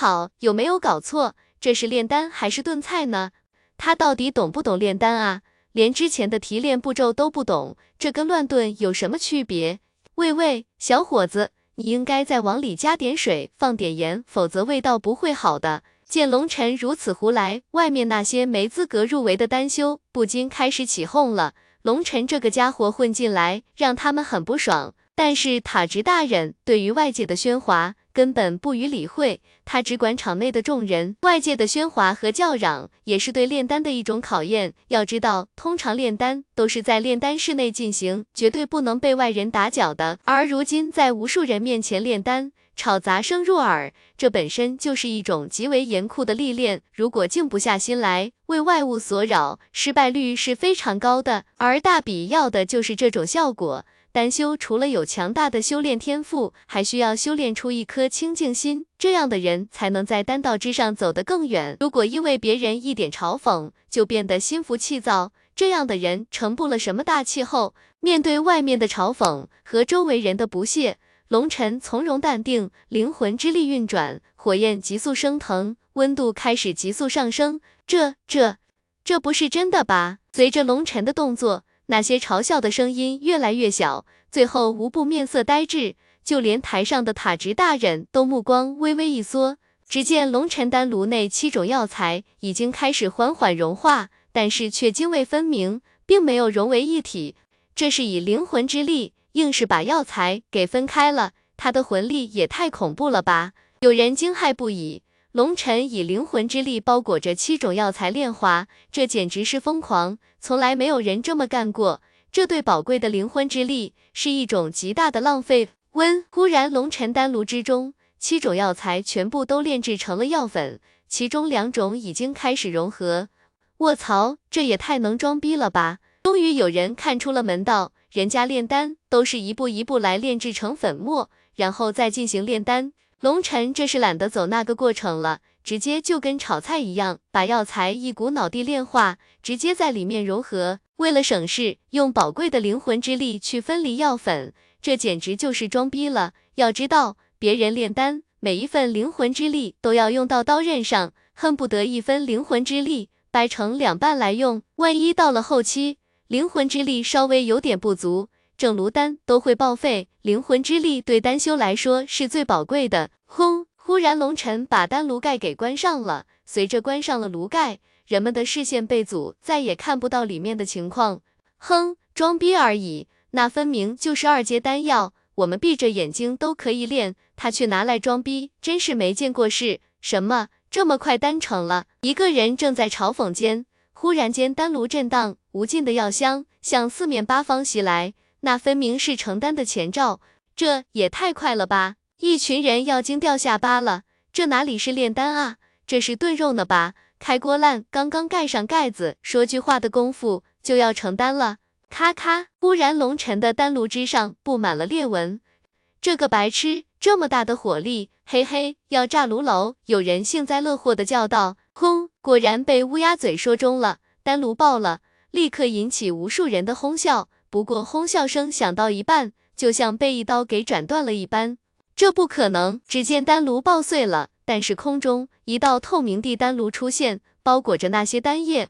好，有没有搞错？这是炼丹还是炖菜呢？他到底懂不懂炼丹啊？连之前的提炼步骤都不懂，这跟乱炖有什么区别？喂喂，小伙子，你应该再往里加点水，放点盐，否则味道不会好的。见龙晨如此胡来，外面那些没资格入围的丹修不禁开始起哄了。龙晨这个家伙混进来，让他们很不爽。但是塔直大人对于外界的喧哗根本不予理会，他只管场内的众人。外界的喧哗和叫嚷也是对炼丹的一种考验。要知道，通常炼丹都是在炼丹室内进行，绝对不能被外人打搅的。而如今在无数人面前炼丹，吵杂声入耳，这本身就是一种极为严酷的历练。如果静不下心来，为外物所扰，失败率是非常高的。而大比要的就是这种效果。丹修除了有强大的修炼天赋，还需要修炼出一颗清净心，这样的人才能在丹道之上走得更远。如果因为别人一点嘲讽就变得心浮气躁，这样的人成不了什么大气候。面对外面的嘲讽和周围人的不屑，龙尘从容淡定，灵魂之力运转，火焰急速升腾，温度开始急速上升。这、这、这不是真的吧？随着龙尘的动作。那些嘲笑的声音越来越小，最后无不面色呆滞，就连台上的塔直大人都目光微微一缩。只见龙辰丹炉内七种药材已经开始缓缓融化，但是却泾渭分明，并没有融为一体。这是以灵魂之力硬是把药材给分开了，他的魂力也太恐怖了吧！有人惊骇不已。龙尘以灵魂之力包裹着七种药材炼化，这简直是疯狂，从来没有人这么干过。这对宝贵的灵魂之力是一种极大的浪费。温，忽然龙尘丹炉之中，七种药材全部都炼制成了药粉，其中两种已经开始融合。卧槽，这也太能装逼了吧！终于有人看出了门道，人家炼丹都是一步一步来炼制成粉末，然后再进行炼丹。龙晨这是懒得走那个过程了，直接就跟炒菜一样，把药材一股脑地炼化，直接在里面融合。为了省事，用宝贵的灵魂之力去分离药粉，这简直就是装逼了。要知道，别人炼丹，每一份灵魂之力都要用到刀刃上，恨不得一分灵魂之力掰成两半来用。万一到了后期，灵魂之力稍微有点不足。整炉丹都会报废，灵魂之力对丹修来说是最宝贵的。轰！忽然，龙尘把丹炉盖给关上了。随着关上了炉盖，人们的视线被阻，再也看不到里面的情况。哼，装逼而已，那分明就是二阶丹药，我们闭着眼睛都可以炼，他却拿来装逼，真是没见过世。什么？这么快丹成了？一个人正在嘲讽间，忽然间丹炉震荡，无尽的药香向四面八方袭来。那分明是成丹的前兆，这也太快了吧！一群人要惊掉下巴了，这哪里是炼丹啊，这是炖肉呢吧？开锅烂，刚刚盖上盖子，说句话的功夫就要成丹了。咔咔，忽然龙尘的丹炉之上布满了裂纹，这个白痴，这么大的火力，嘿嘿，要炸炉楼！有人幸灾乐祸的叫道。轰，果然被乌鸦嘴说中了，丹炉爆了，立刻引起无数人的哄笑。不过哄笑声响到一半，就像被一刀给斩断了一般。这不可能！只见丹炉爆碎了，但是空中一道透明地丹炉出现，包裹着那些丹液。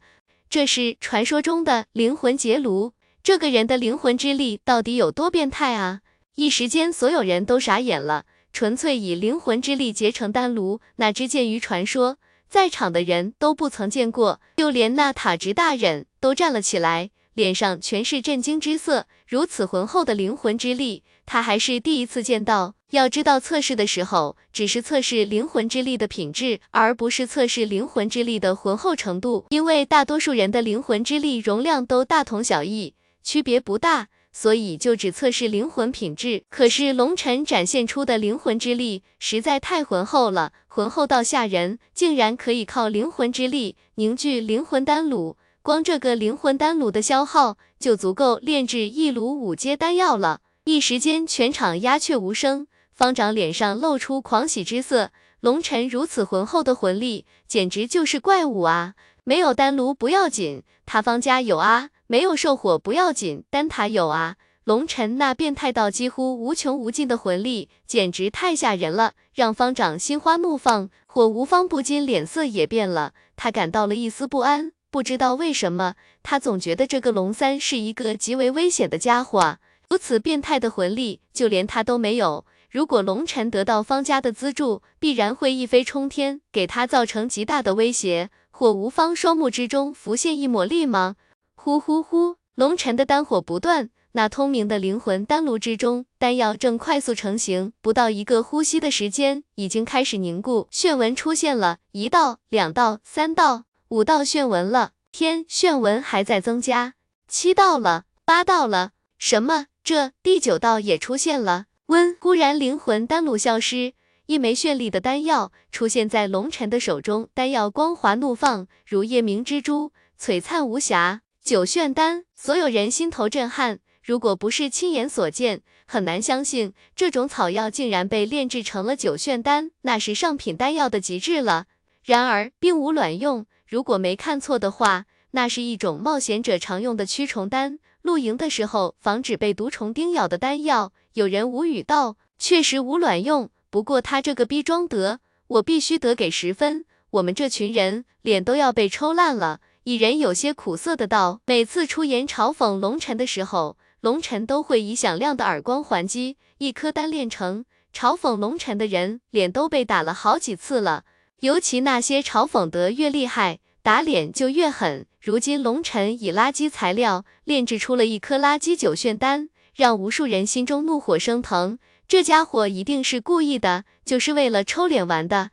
这是传说中的灵魂结炉。这个人的灵魂之力到底有多变态啊！一时间，所有人都傻眼了。纯粹以灵魂之力结成丹炉，那只见于传说，在场的人都不曾见过，就连那塔直大人都站了起来。脸上全是震惊之色，如此浑厚的灵魂之力，他还是第一次见到。要知道，测试的时候只是测试灵魂之力的品质，而不是测试灵魂之力的浑厚程度。因为大多数人的灵魂之力容量都大同小异，区别不大，所以就只测试灵魂品质。可是龙尘展现出的灵魂之力实在太浑厚了，浑厚到吓人，竟然可以靠灵魂之力凝聚灵魂丹炉。光这个灵魂丹炉的消耗就足够炼制一炉五阶丹药了。一时间，全场鸦雀无声。方长脸上露出狂喜之色。龙尘如此浑厚的魂力，简直就是怪物啊！没有丹炉不要紧，他方家有啊；没有兽火不要紧，丹塔有啊。龙晨那变态到几乎无穷无尽的魂力，简直太吓人了，让方丈心花怒放。火无方不禁脸色也变了，他感到了一丝不安。不知道为什么，他总觉得这个龙三是一个极为危险的家伙。如此变态的魂力，就连他都没有。如果龙晨得到方家的资助，必然会一飞冲天，给他造成极大的威胁。火无方双目之中浮现一抹厉芒，呼呼呼，龙晨的丹火不断。那通明的灵魂丹炉之中，丹药正快速成型，不到一个呼吸的时间，已经开始凝固，炫纹出现了一道、两道、三道、五道炫纹了。天，炫纹还在增加，七道了，八道了，什么？这第九道也出现了。温，忽然灵魂丹炉消失，一枚绚丽的丹药出现在龙尘的手中，丹药光华怒放，如夜明之珠，璀璨无瑕。九炫丹，所有人心头震撼。如果不是亲眼所见，很难相信这种草药竟然被炼制成了九炫丹，那是上品丹药的极致了。然而并无卵用，如果没看错的话，那是一种冒险者常用的驱虫丹，露营的时候防止被毒虫叮咬的丹药。有人无语道：“确实无卵用，不过他这个逼装得，我必须得给十分。我们这群人脸都要被抽烂了。”蚁人有些苦涩的道：“每次出言嘲讽龙尘的时候。”龙尘都会以响亮的耳光还击，一颗丹炼成，嘲讽龙尘的人脸都被打了好几次了。尤其那些嘲讽得越厉害，打脸就越狠。如今龙尘以垃圾材料炼制出了一颗垃圾九炫丹，让无数人心中怒火升腾。这家伙一定是故意的，就是为了抽脸玩的。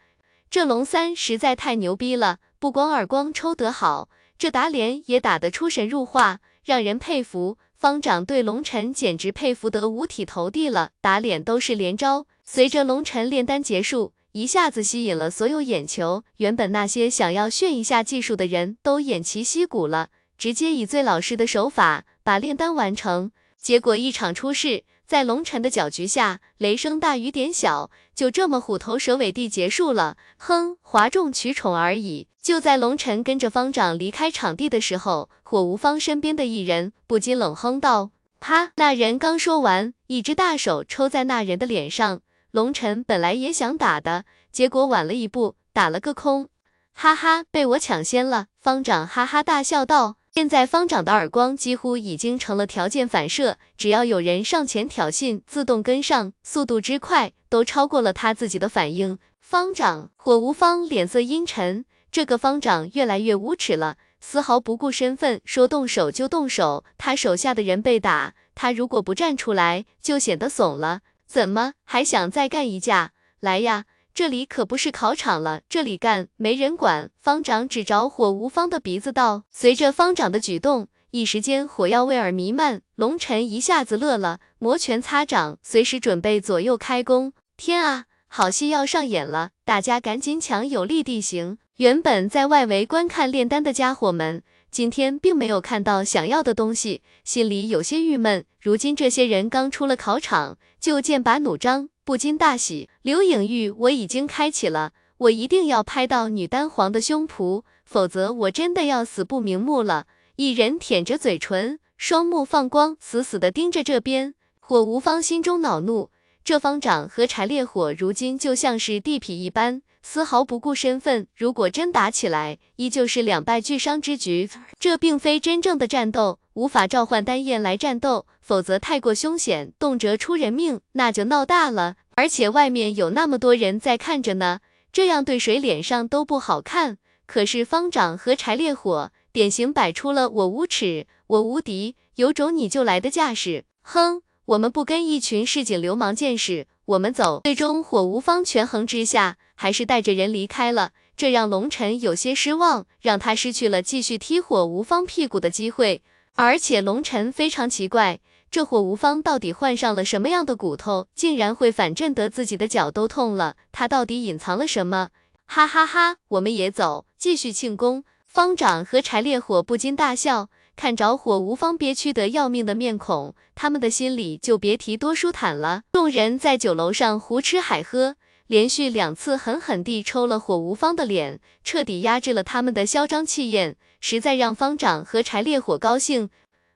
这龙三实在太牛逼了，不光耳光抽得好，这打脸也打得出神入化，让人佩服。方丈对龙尘简直佩服得五体投地了，打脸都是连招。随着龙尘炼丹结束，一下子吸引了所有眼球。原本那些想要炫一下技术的人都偃旗息鼓了，直接以最老实的手法把炼丹完成。结果一场出事，在龙尘的搅局下，雷声大雨点小，就这么虎头蛇尾地结束了。哼，哗众取宠而已。就在龙尘跟着方丈离开场地的时候，火无方身边的一人不禁冷哼道：“啪！”那人刚说完，一只大手抽在那人的脸上。龙尘本来也想打的，结果晚了一步，打了个空。哈哈，被我抢先了。方丈哈哈大笑道。现在方丈的耳光几乎已经成了条件反射，只要有人上前挑衅，自动跟上，速度之快，都超过了他自己的反应。方丈火无方脸色阴沉。这个方丈越来越无耻了，丝毫不顾身份，说动手就动手。他手下的人被打，他如果不站出来，就显得怂了。怎么还想再干一架？来呀，这里可不是考场了，这里干没人管。方丈指着火无方的鼻子道。随着方丈的举动，一时间火药味儿弥漫。龙尘一下子乐了，摩拳擦掌，随时准备左右开弓。天啊，好戏要上演了！大家赶紧抢有利地形。原本在外围观看炼丹的家伙们，今天并没有看到想要的东西，心里有些郁闷。如今这些人刚出了考场，就剑拔弩张，不禁大喜。刘颖玉，我已经开启了，我一定要拍到女丹皇的胸脯，否则我真的要死不瞑目了。一人舔着嘴唇，双目放光，死死地盯着这边。火无方心中恼怒，这方丈和柴烈火如今就像是地痞一般。丝毫不顾身份，如果真打起来，依旧是两败俱伤之局。这并非真正的战斗，无法召唤丹焰来战斗，否则太过凶险，动辄出人命，那就闹大了。而且外面有那么多人在看着呢，这样对谁脸上都不好看。可是方丈和柴烈火，典型摆出了我无耻，我无敌，有种你就来的架势。哼，我们不跟一群市井流氓见识，我们走。最终火无方权衡之下。还是带着人离开了，这让龙尘有些失望，让他失去了继续踢火无方屁股的机会。而且龙尘非常奇怪，这火无方到底换上了什么样的骨头，竟然会反震得自己的脚都痛了？他到底隐藏了什么？哈哈哈，我们也走，继续庆功。方丈和柴烈火不禁大笑，看着火无方憋屈得要命的面孔，他们的心里就别提多舒坦了。众人在酒楼上胡吃海喝。连续两次狠狠地抽了火无方的脸，彻底压制了他们的嚣张气焰，实在让方丈和柴烈火高兴。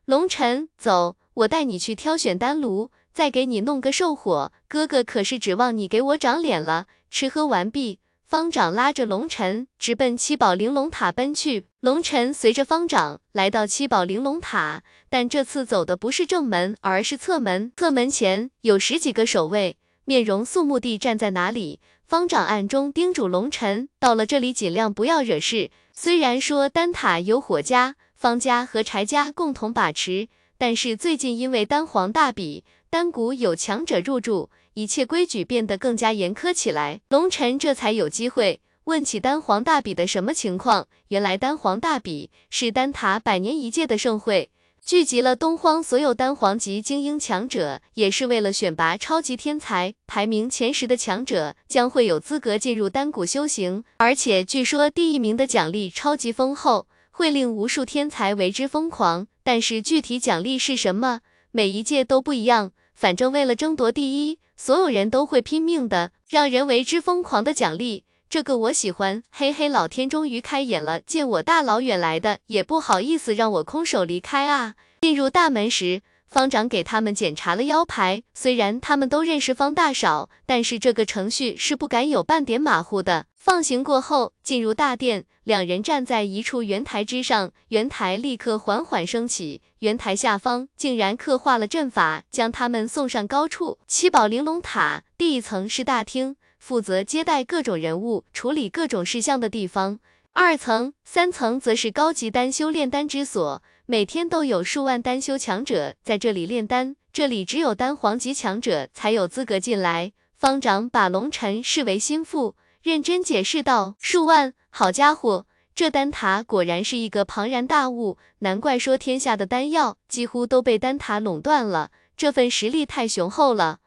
龙尘，走，我带你去挑选丹炉，再给你弄个寿火。哥哥可是指望你给我长脸了。吃喝完毕，方长拉着龙尘直奔七宝玲珑塔奔去。龙尘随着方长来到七宝玲珑塔，但这次走的不是正门，而是侧门。侧门前有十几个守卫，面容肃穆地站在那里。方丈暗中叮嘱龙晨，到了这里尽量不要惹事。虽然说丹塔由火家、方家和柴家共同把持，但是最近因为丹皇大比，丹谷有强者入住，一切规矩变得更加严苛起来。龙晨这才有机会问起丹皇大比的什么情况。原来丹皇大比是丹塔百年一届的盛会。聚集了东荒所有丹皇级精英强者，也是为了选拔超级天才，排名前十的强者将会有资格进入丹谷修行。而且据说第一名的奖励超级丰厚，会令无数天才为之疯狂。但是具体奖励是什么，每一届都不一样。反正为了争夺第一，所有人都会拼命的，让人为之疯狂的奖励。这个我喜欢，嘿嘿，老天终于开眼了，见我大老远来的，也不好意思让我空手离开啊。进入大门时，方长给他们检查了腰牌，虽然他们都认识方大少，但是这个程序是不敢有半点马虎的。放行过后，进入大殿，两人站在一处圆台之上，圆台立刻缓缓升起，圆台下方竟然刻画了阵法，将他们送上高处。七宝玲珑塔第一层是大厅。负责接待各种人物、处理各种事项的地方。二层、三层则是高级丹修炼丹之所，每天都有数万丹修强者在这里炼丹，这里只有丹皇级强者才有资格进来。方长把龙尘视为心腹，认真解释道：“数万，好家伙，这丹塔果然是一个庞然大物，难怪说天下的丹药几乎都被丹塔垄断了，这份实力太雄厚了。”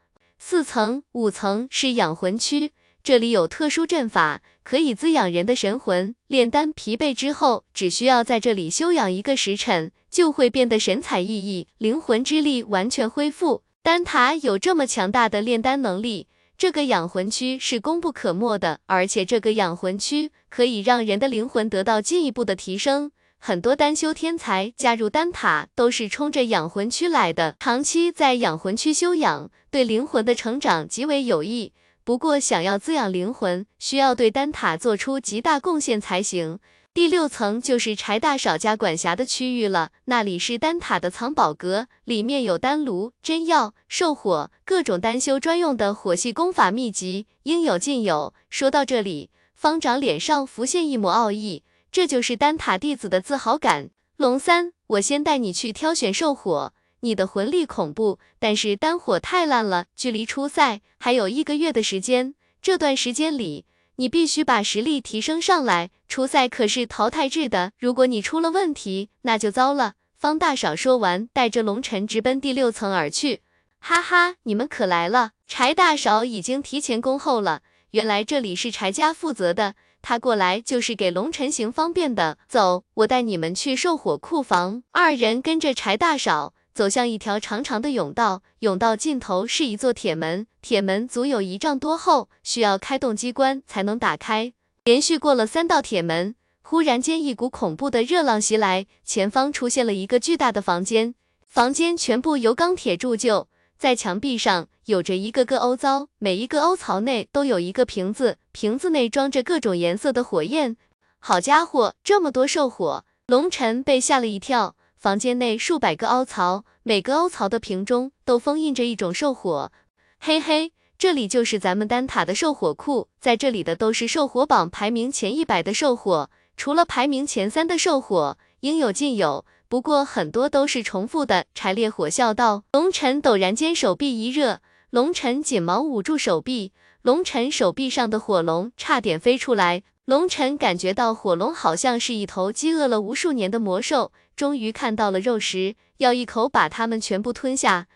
四层、五层是养魂区，这里有特殊阵法，可以滋养人的神魂。炼丹疲惫之后，只需要在这里休养一个时辰，就会变得神采奕奕，灵魂之力完全恢复。丹塔有这么强大的炼丹能力，这个养魂区是功不可没的。而且这个养魂区可以让人的灵魂得到进一步的提升。很多丹修天才加入丹塔都是冲着养魂区来的，长期在养魂区修养，对灵魂的成长极为有益。不过，想要滋养灵魂，需要对丹塔做出极大贡献才行。第六层就是柴大少家管辖的区域了，那里是丹塔的藏宝阁，里面有丹炉、真药、兽火，各种丹修专用的火系功法秘籍，应有尽有。说到这里，方长脸上浮现一抹傲意。这就是丹塔弟子的自豪感。龙三，我先带你去挑选兽火。你的魂力恐怖，但是丹火太烂了。距离初赛还有一个月的时间，这段时间里你必须把实力提升上来。初赛可是淘汰制的，如果你出了问题，那就糟了。方大少说完，带着龙尘直奔第六层而去。哈哈，你们可来了！柴大少已经提前恭候了。原来这里是柴家负责的。他过来就是给龙晨行方便的，走，我带你们去兽火库房。二人跟着柴大少走向一条长长的甬道，甬道尽头是一座铁门，铁门足有一丈多厚，需要开动机关才能打开。连续过了三道铁门，忽然间一股恐怖的热浪袭来，前方出现了一个巨大的房间，房间全部由钢铁铸就。在墙壁上有着一个个凹槽，每一个凹槽内都有一个瓶子，瓶子内装着各种颜色的火焰。好家伙，这么多兽火！龙尘被吓了一跳。房间内数百个凹槽，每个凹槽的瓶中都封印着一种兽火。嘿嘿，这里就是咱们丹塔的兽火库，在这里的都是兽火榜排名前一百的兽火，除了排名前三的兽火，应有尽有。不过很多都是重复的。柴烈火笑道。龙尘陡然间手臂一热，龙尘紧忙捂住手臂，龙尘手臂上的火龙差点飞出来。龙尘感觉到火龙好像是一头饥饿了无数年的魔兽，终于看到了肉食，要一口把它们全部吞下。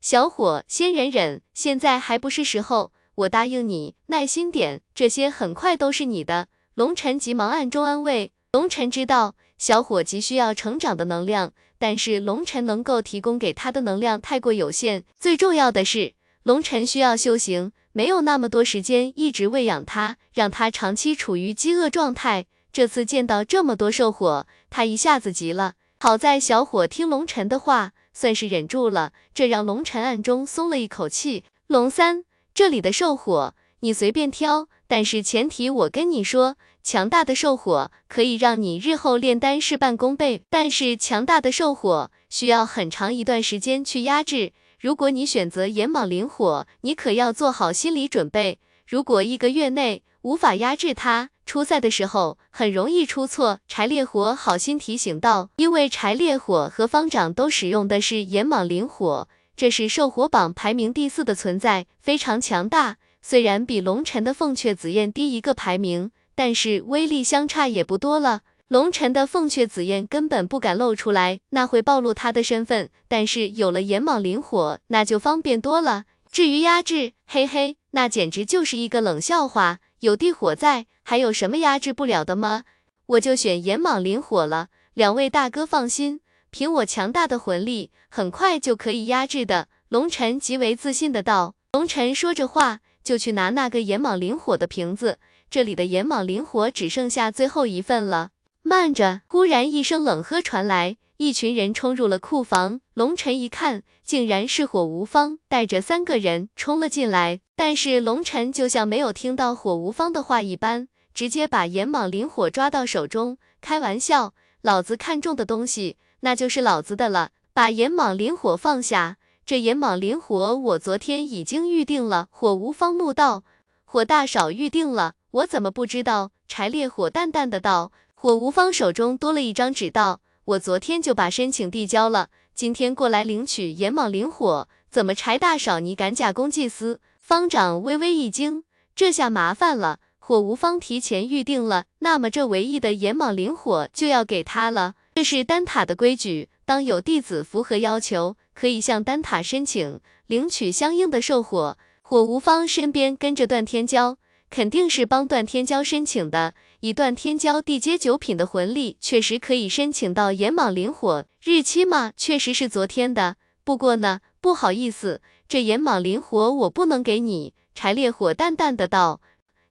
小伙，先忍忍，现在还不是时候。我答应你，耐心点，这些很快都是你的。龙尘急忙暗中安慰。龙尘知道。小伙急需要成长的能量，但是龙尘能够提供给他的能量太过有限。最重要的是，龙尘需要修行，没有那么多时间一直喂养他，让他长期处于饥饿状态。这次见到这么多兽火，他一下子急了。好在小伙听龙尘的话，算是忍住了，这让龙晨暗中松了一口气。龙三，这里的兽火你随便挑，但是前提我跟你说，强大的兽火可以让你日后炼丹事半功倍，但是强大的兽火需要很长一段时间去压制。如果你选择炎蟒灵火，你可要做好心理准备，如果一个月内无法压制它。出赛的时候很容易出错，柴烈火好心提醒道，因为柴烈火和方丈都使用的是炎蟒灵火，这是兽火榜排名第四的存在，非常强大。虽然比龙尘的凤雀紫焰低一个排名，但是威力相差也不多了。龙尘的凤雀紫焰根本不敢露出来，那会暴露他的身份。但是有了炎蟒灵火，那就方便多了。至于压制，嘿嘿，那简直就是一个冷笑话。有地火在，还有什么压制不了的吗？我就选炎蟒灵火了。两位大哥放心，凭我强大的魂力，很快就可以压制的。龙尘极为自信的道。龙尘说着话，就去拿那个炎蟒灵火的瓶子。这里的炎蟒灵火只剩下最后一份了。慢着！忽然一声冷喝传来。一群人冲入了库房，龙尘一看，竟然是火无方带着三个人冲了进来。但是龙尘就像没有听到火无方的话一般，直接把炎蟒灵火抓到手中。开玩笑，老子看中的东西，那就是老子的了。把炎蟒灵火放下，这炎蟒灵火我昨天已经预定了。火无方怒道：“火大少预定了，我怎么不知道？”柴烈火淡淡的道。火无方手中多了一张纸道。我昨天就把申请递交了，今天过来领取炎蟒灵火，怎么柴大少你敢假公济私？方丈微微一惊，这下麻烦了，火无方提前预定了，那么这唯一的炎蟒灵火就要给他了。这是丹塔的规矩，当有弟子符合要求，可以向丹塔申请领取相应的兽火。火无方身边跟着段天骄。肯定是帮段天骄申请的，以段天骄地阶九品的魂力，确实可以申请到炎蟒灵火。日期嘛，确实是昨天的。不过呢，不好意思，这炎蟒灵火我不能给你。柴烈火淡淡的道：“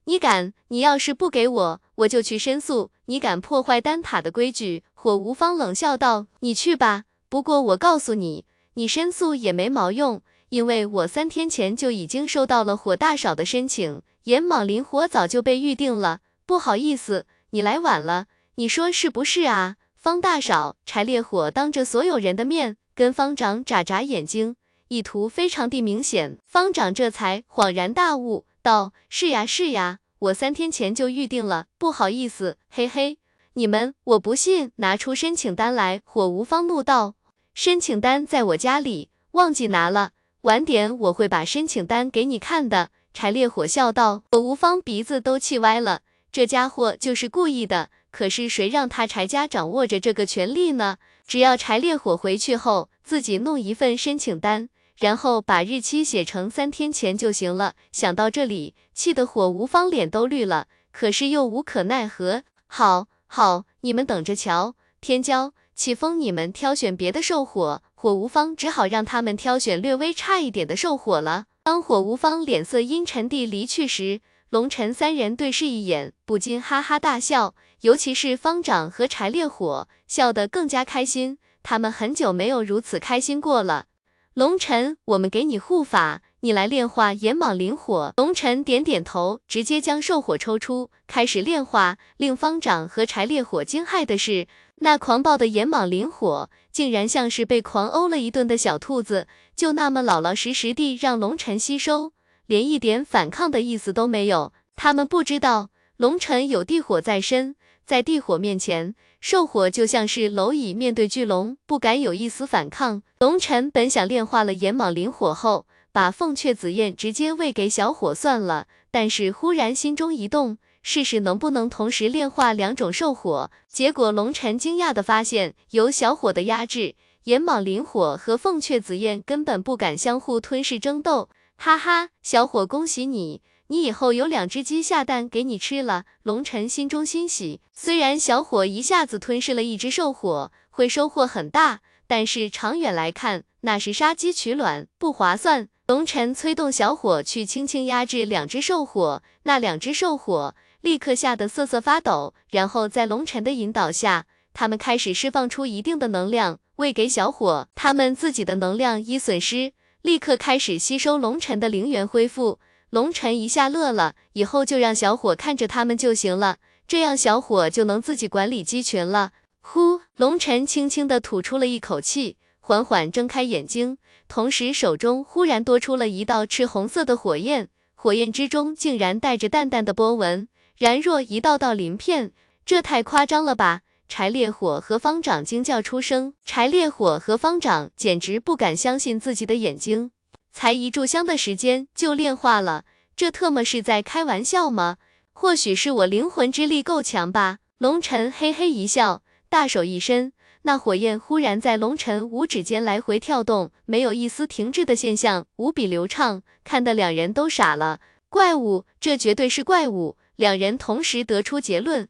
你敢？你要是不给我，我就去申诉。你敢破坏丹塔的规矩？”火无方冷笑道：“你去吧。不过我告诉你，你申诉也没毛用，因为我三天前就已经收到了火大少的申请。”炎蟒灵火早就被预定了，不好意思，你来晚了，你说是不是啊？方大少，柴烈火当着所有人的面跟方长眨眨眼睛，意图非常的明显。方长这才恍然大悟，道：是呀是呀，我三天前就预定了，不好意思，嘿嘿，你们，我不信，拿出申请单来。火无方怒道：申请单在我家里，忘记拿了，晚点我会把申请单给你看的。柴烈火笑道：“火无方鼻子都气歪了，这家伙就是故意的。可是谁让他柴家掌握着这个权利呢？只要柴烈火回去后自己弄一份申请单，然后把日期写成三天前就行了。”想到这里，气得火无方脸都绿了，可是又无可奈何。好，好，你们等着瞧。天骄、启风，你们挑选别的兽火。火无方只好让他们挑选略微差一点的兽火了。当火无方脸色阴沉地离去时，龙尘三人对视一眼，不禁哈哈大笑。尤其是方丈和柴烈火，笑得更加开心。他们很久没有如此开心过了。龙尘，我们给你护法，你来炼化炎蟒灵火。龙尘点点头，直接将兽火抽出，开始炼化。令方丈和柴烈火惊骇的是，那狂暴的炎蟒灵火。竟然像是被狂殴了一顿的小兔子，就那么老老实实地让龙尘吸收，连一点反抗的意思都没有。他们不知道龙尘有地火在身，在地火面前，兽火就像是蝼蚁面对巨龙，不敢有一丝反抗。龙尘本想炼化了炎蟒灵火后，把凤雀紫焰直接喂给小火算了，但是忽然心中一动。试试能不能同时炼化两种兽火，结果龙尘惊讶的发现，有小火的压制，炎蟒灵火和凤雀紫焰根本不敢相互吞噬争斗。哈哈，小火，恭喜你，你以后有两只鸡下蛋给你吃了。龙尘心中欣喜，虽然小火一下子吞噬了一只兽火，会收获很大，但是长远来看，那是杀鸡取卵，不划算。龙尘催动小火去轻轻压制两只兽火，那两只兽火。立刻吓得瑟瑟发抖，然后在龙尘的引导下，他们开始释放出一定的能量，喂给小伙。他们自己的能量一损失，立刻开始吸收龙尘的灵元恢复。龙尘一下乐了，以后就让小伙看着他们就行了，这样小伙就能自己管理鸡群了。呼，龙尘轻轻的吐出了一口气，缓缓睁开眼睛，同时手中忽然多出了一道赤红色的火焰，火焰之中竟然带着淡淡的波纹，然若一道道鳞片，这太夸张了吧！柴烈火和方丈惊叫出声，柴烈火和方丈简直不敢相信自己的眼睛。才一炷香的时间就炼化了，这特么是在开玩笑吗？或许是我灵魂之力够强吧。龙尘嘿嘿一笑，大手一伸，那火焰忽然在龙尘五指间来回跳动，没有一丝停滞的现象，无比流畅，看得两人都傻了。怪物，这绝对是怪物！两人同时得出结论。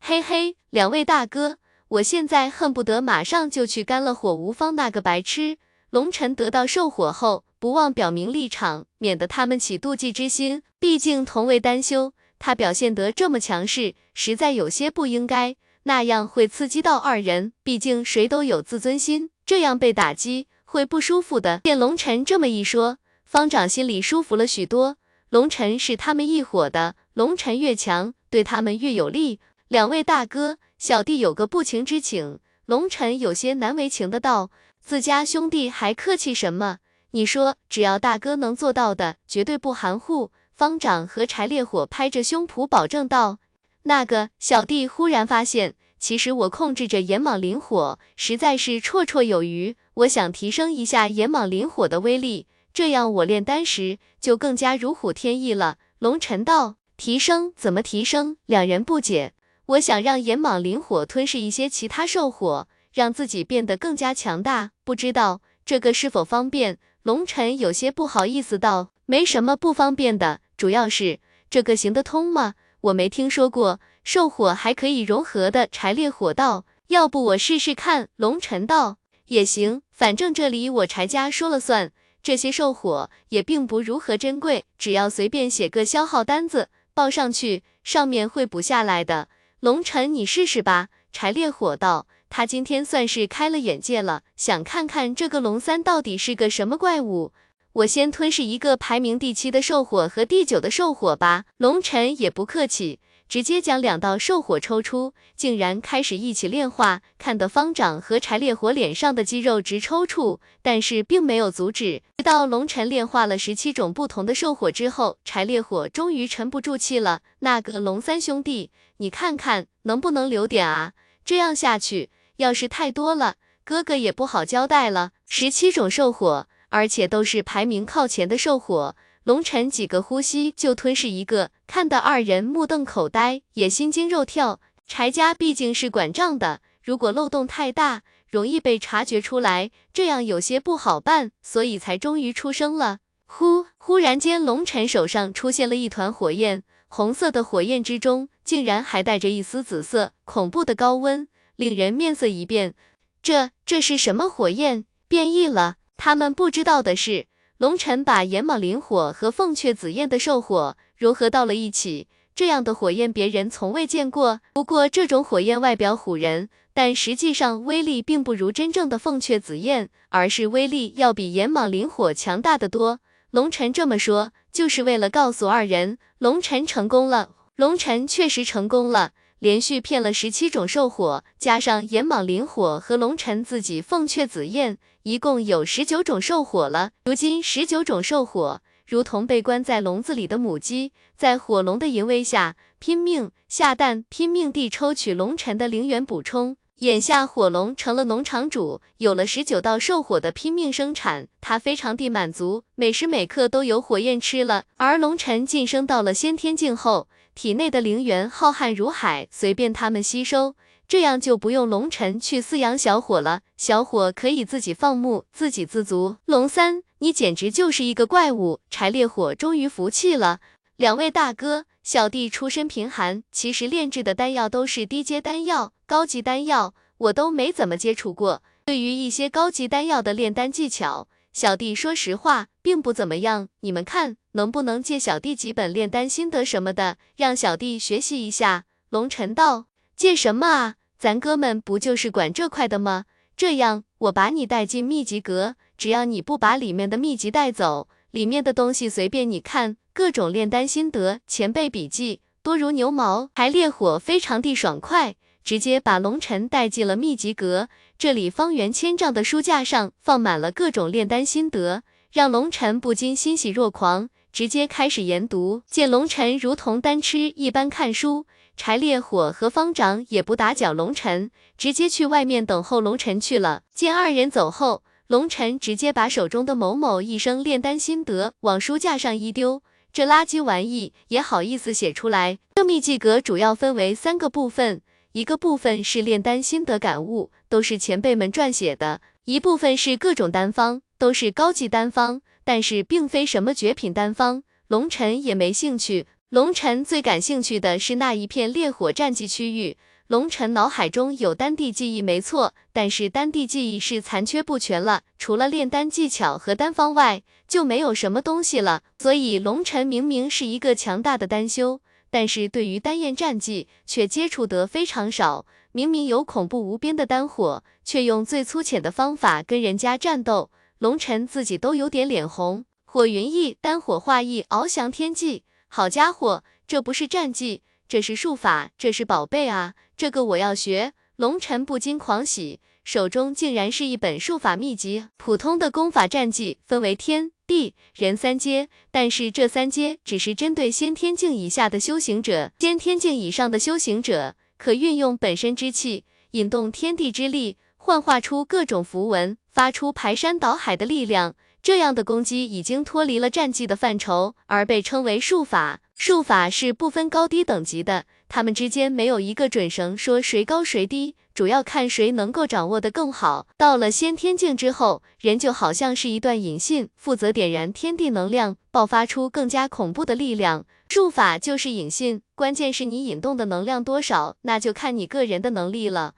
嘿嘿，两位大哥，我现在恨不得马上就去干了火无方那个白痴。龙尘得到兽火后。不忘表明立场，免得他们起妒忌之心。毕竟同为丹修，他表现得这么强势，实在有些不应该。那样会刺激到二人，毕竟谁都有自尊心，这样被打击会不舒服的。见龙尘这么一说，方丈心里舒服了许多。龙尘是他们一伙的，龙尘越强，对他们越有利。两位大哥，小弟有个不情之请。龙尘有些难为情的道：“自家兄弟还客气什么？”你说，只要大哥能做到的，绝对不含糊。方丈和柴烈火拍着胸脯保证道：“那个小弟忽然发现，其实我控制着炎蟒灵火，实在是绰绰有余。我想提升一下炎蟒灵火的威力，这样我炼丹时就更加如虎添翼了。”龙尘道：“提升？怎么提升？”两人不解。我想让炎蟒灵火吞噬一些其他兽火，让自己变得更加强大，不知道这个是否方便？龙尘有些不好意思道：“没什么不方便的，主要是这个行得通吗？我没听说过兽火还可以融合的。”柴烈火道：“要不我试试看？”龙尘道：“也行，反正这里我柴家说了算，这些兽火也并不如何珍贵，只要随便写个消耗单子抱上去，上面会补下来的。”龙尘，你试试吧。”柴烈火道。他今天算是开了眼界了，想看看这个龙三到底是个什么怪物。我先吞噬一个排名第七的兽火和第九的兽火吧。龙尘也不客气，直接将两道兽火抽出，竟然开始一起炼化，看得方丈和柴烈火脸上的肌肉直抽搐，但是并没有阻止。直到龙尘炼化了十七种不同的兽火之后，柴烈火终于沉不住气了。那个龙三兄弟，你看看能不能留点啊？这样下去。要是太多了，哥哥也不好交代了。十七种兽火，而且都是排名靠前的兽火，龙尘几个呼吸就吞噬一个，看得二人目瞪口呆，也心惊肉跳。柴家毕竟是管账的，如果漏洞太大，容易被察觉出来，这样有些不好办，所以才终于出声了。忽！忽然间，龙尘手上出现了一团火焰，红色的火焰之中竟然还带着一丝紫色，恐怖的高温。令人面色一变，这这是什么火焰变异了？他们不知道的是，龙尘把炎蟒灵火和凤雀紫焰的兽火融合到了一起，这样的火焰别人从未见过。不过这种火焰外表唬人，但实际上威力并不如真正的凤雀紫焰，而是威力要比炎蟒灵火强大的多。龙尘这么说，就是为了告诉二人，龙尘成功了。龙尘确实成功了。连续骗了十七种兽火，加上炎蟒灵火和龙尘自己凤雀紫焰，一共有十九种兽火了。如今十九种兽火如同被关在笼子里的母鸡，在火龙的淫威下拼命下蛋，拼命地抽取龙尘的灵元补充。眼下火龙成了农场主，有了十九道兽火的拼命生产，他非常地满足，每时每刻都有火焰吃了。而龙尘晋升到了先天境后。体内的灵元浩瀚如海，随便他们吸收，这样就不用龙尘去饲养小火了，小火可以自己放牧，自给自足。龙三，你简直就是一个怪物！柴烈火终于服气了。两位大哥，小弟出身贫寒，其实炼制的丹药都是低阶丹药，高级丹药我都没怎么接触过。对于一些高级丹药的炼丹技巧，小弟说实话，并不怎么样。你们看，能不能借小弟几本炼丹心得什么的，让小弟学习一下？龙尘道，借什么啊？咱哥们不就是管这块的吗？这样，我把你带进秘籍阁，只要你不把里面的秘籍带走，里面的东西随便你看，各种炼丹心得、前辈笔记，多如牛毛。还烈火非常地爽快，直接把龙晨带进了秘籍阁。这里方圆千丈的书架上放满了各种炼丹心得，让龙晨不禁欣喜若狂，直接开始研读。见龙晨如同单吃一般看书。柴烈火和方丈也不打搅龙晨，直接去外面等候龙晨去了。见二人走后，龙晨直接把手中的某某一生炼丹心得往书架上一丢，这垃圾玩意也好意思写出来。这秘籍阁主要分为三个部分，一个部分是炼丹心得感悟，都是前辈们撰写的；一部分是各种丹方，都是高级丹方，但是并非什么绝品丹方，龙晨也没兴趣。龙晨最感兴趣的是那一片烈火战绩区域。龙晨脑海中有丹地记忆，没错，但是丹地记忆是残缺不全了，除了炼丹技巧和丹方外，就没有什么东西了。所以龙晨明明是一个强大的丹修，但是对于丹焰战绩却接触得非常少。明明有恐怖无边的丹火，却用最粗浅的方法跟人家战斗，龙晨自己都有点脸红。火云翼，丹火化翼，翱翔天际。好家伙，这不是战技，这是术法，这是宝贝啊！这个我要学。龙晨不禁狂喜，手中竟然是一本术法秘籍。普通的功法战技分为天地人三阶，但是这三阶只是针对先天境以下的修行者，先天境以上的修行者可运用本身之气，引动天地之力，幻化出各种符文，发出排山倒海的力量。这样的攻击已经脱离了战技的范畴，而被称为术法。术法是不分高低等级的，他们之间没有一个准绳说谁高谁低，主要看谁能够掌握的更好。到了先天境之后，人就好像是一段引信，负责点燃天地能量，爆发出更加恐怖的力量。术法就是引信，关键是你引动的能量多少，那就看你个人的能力了。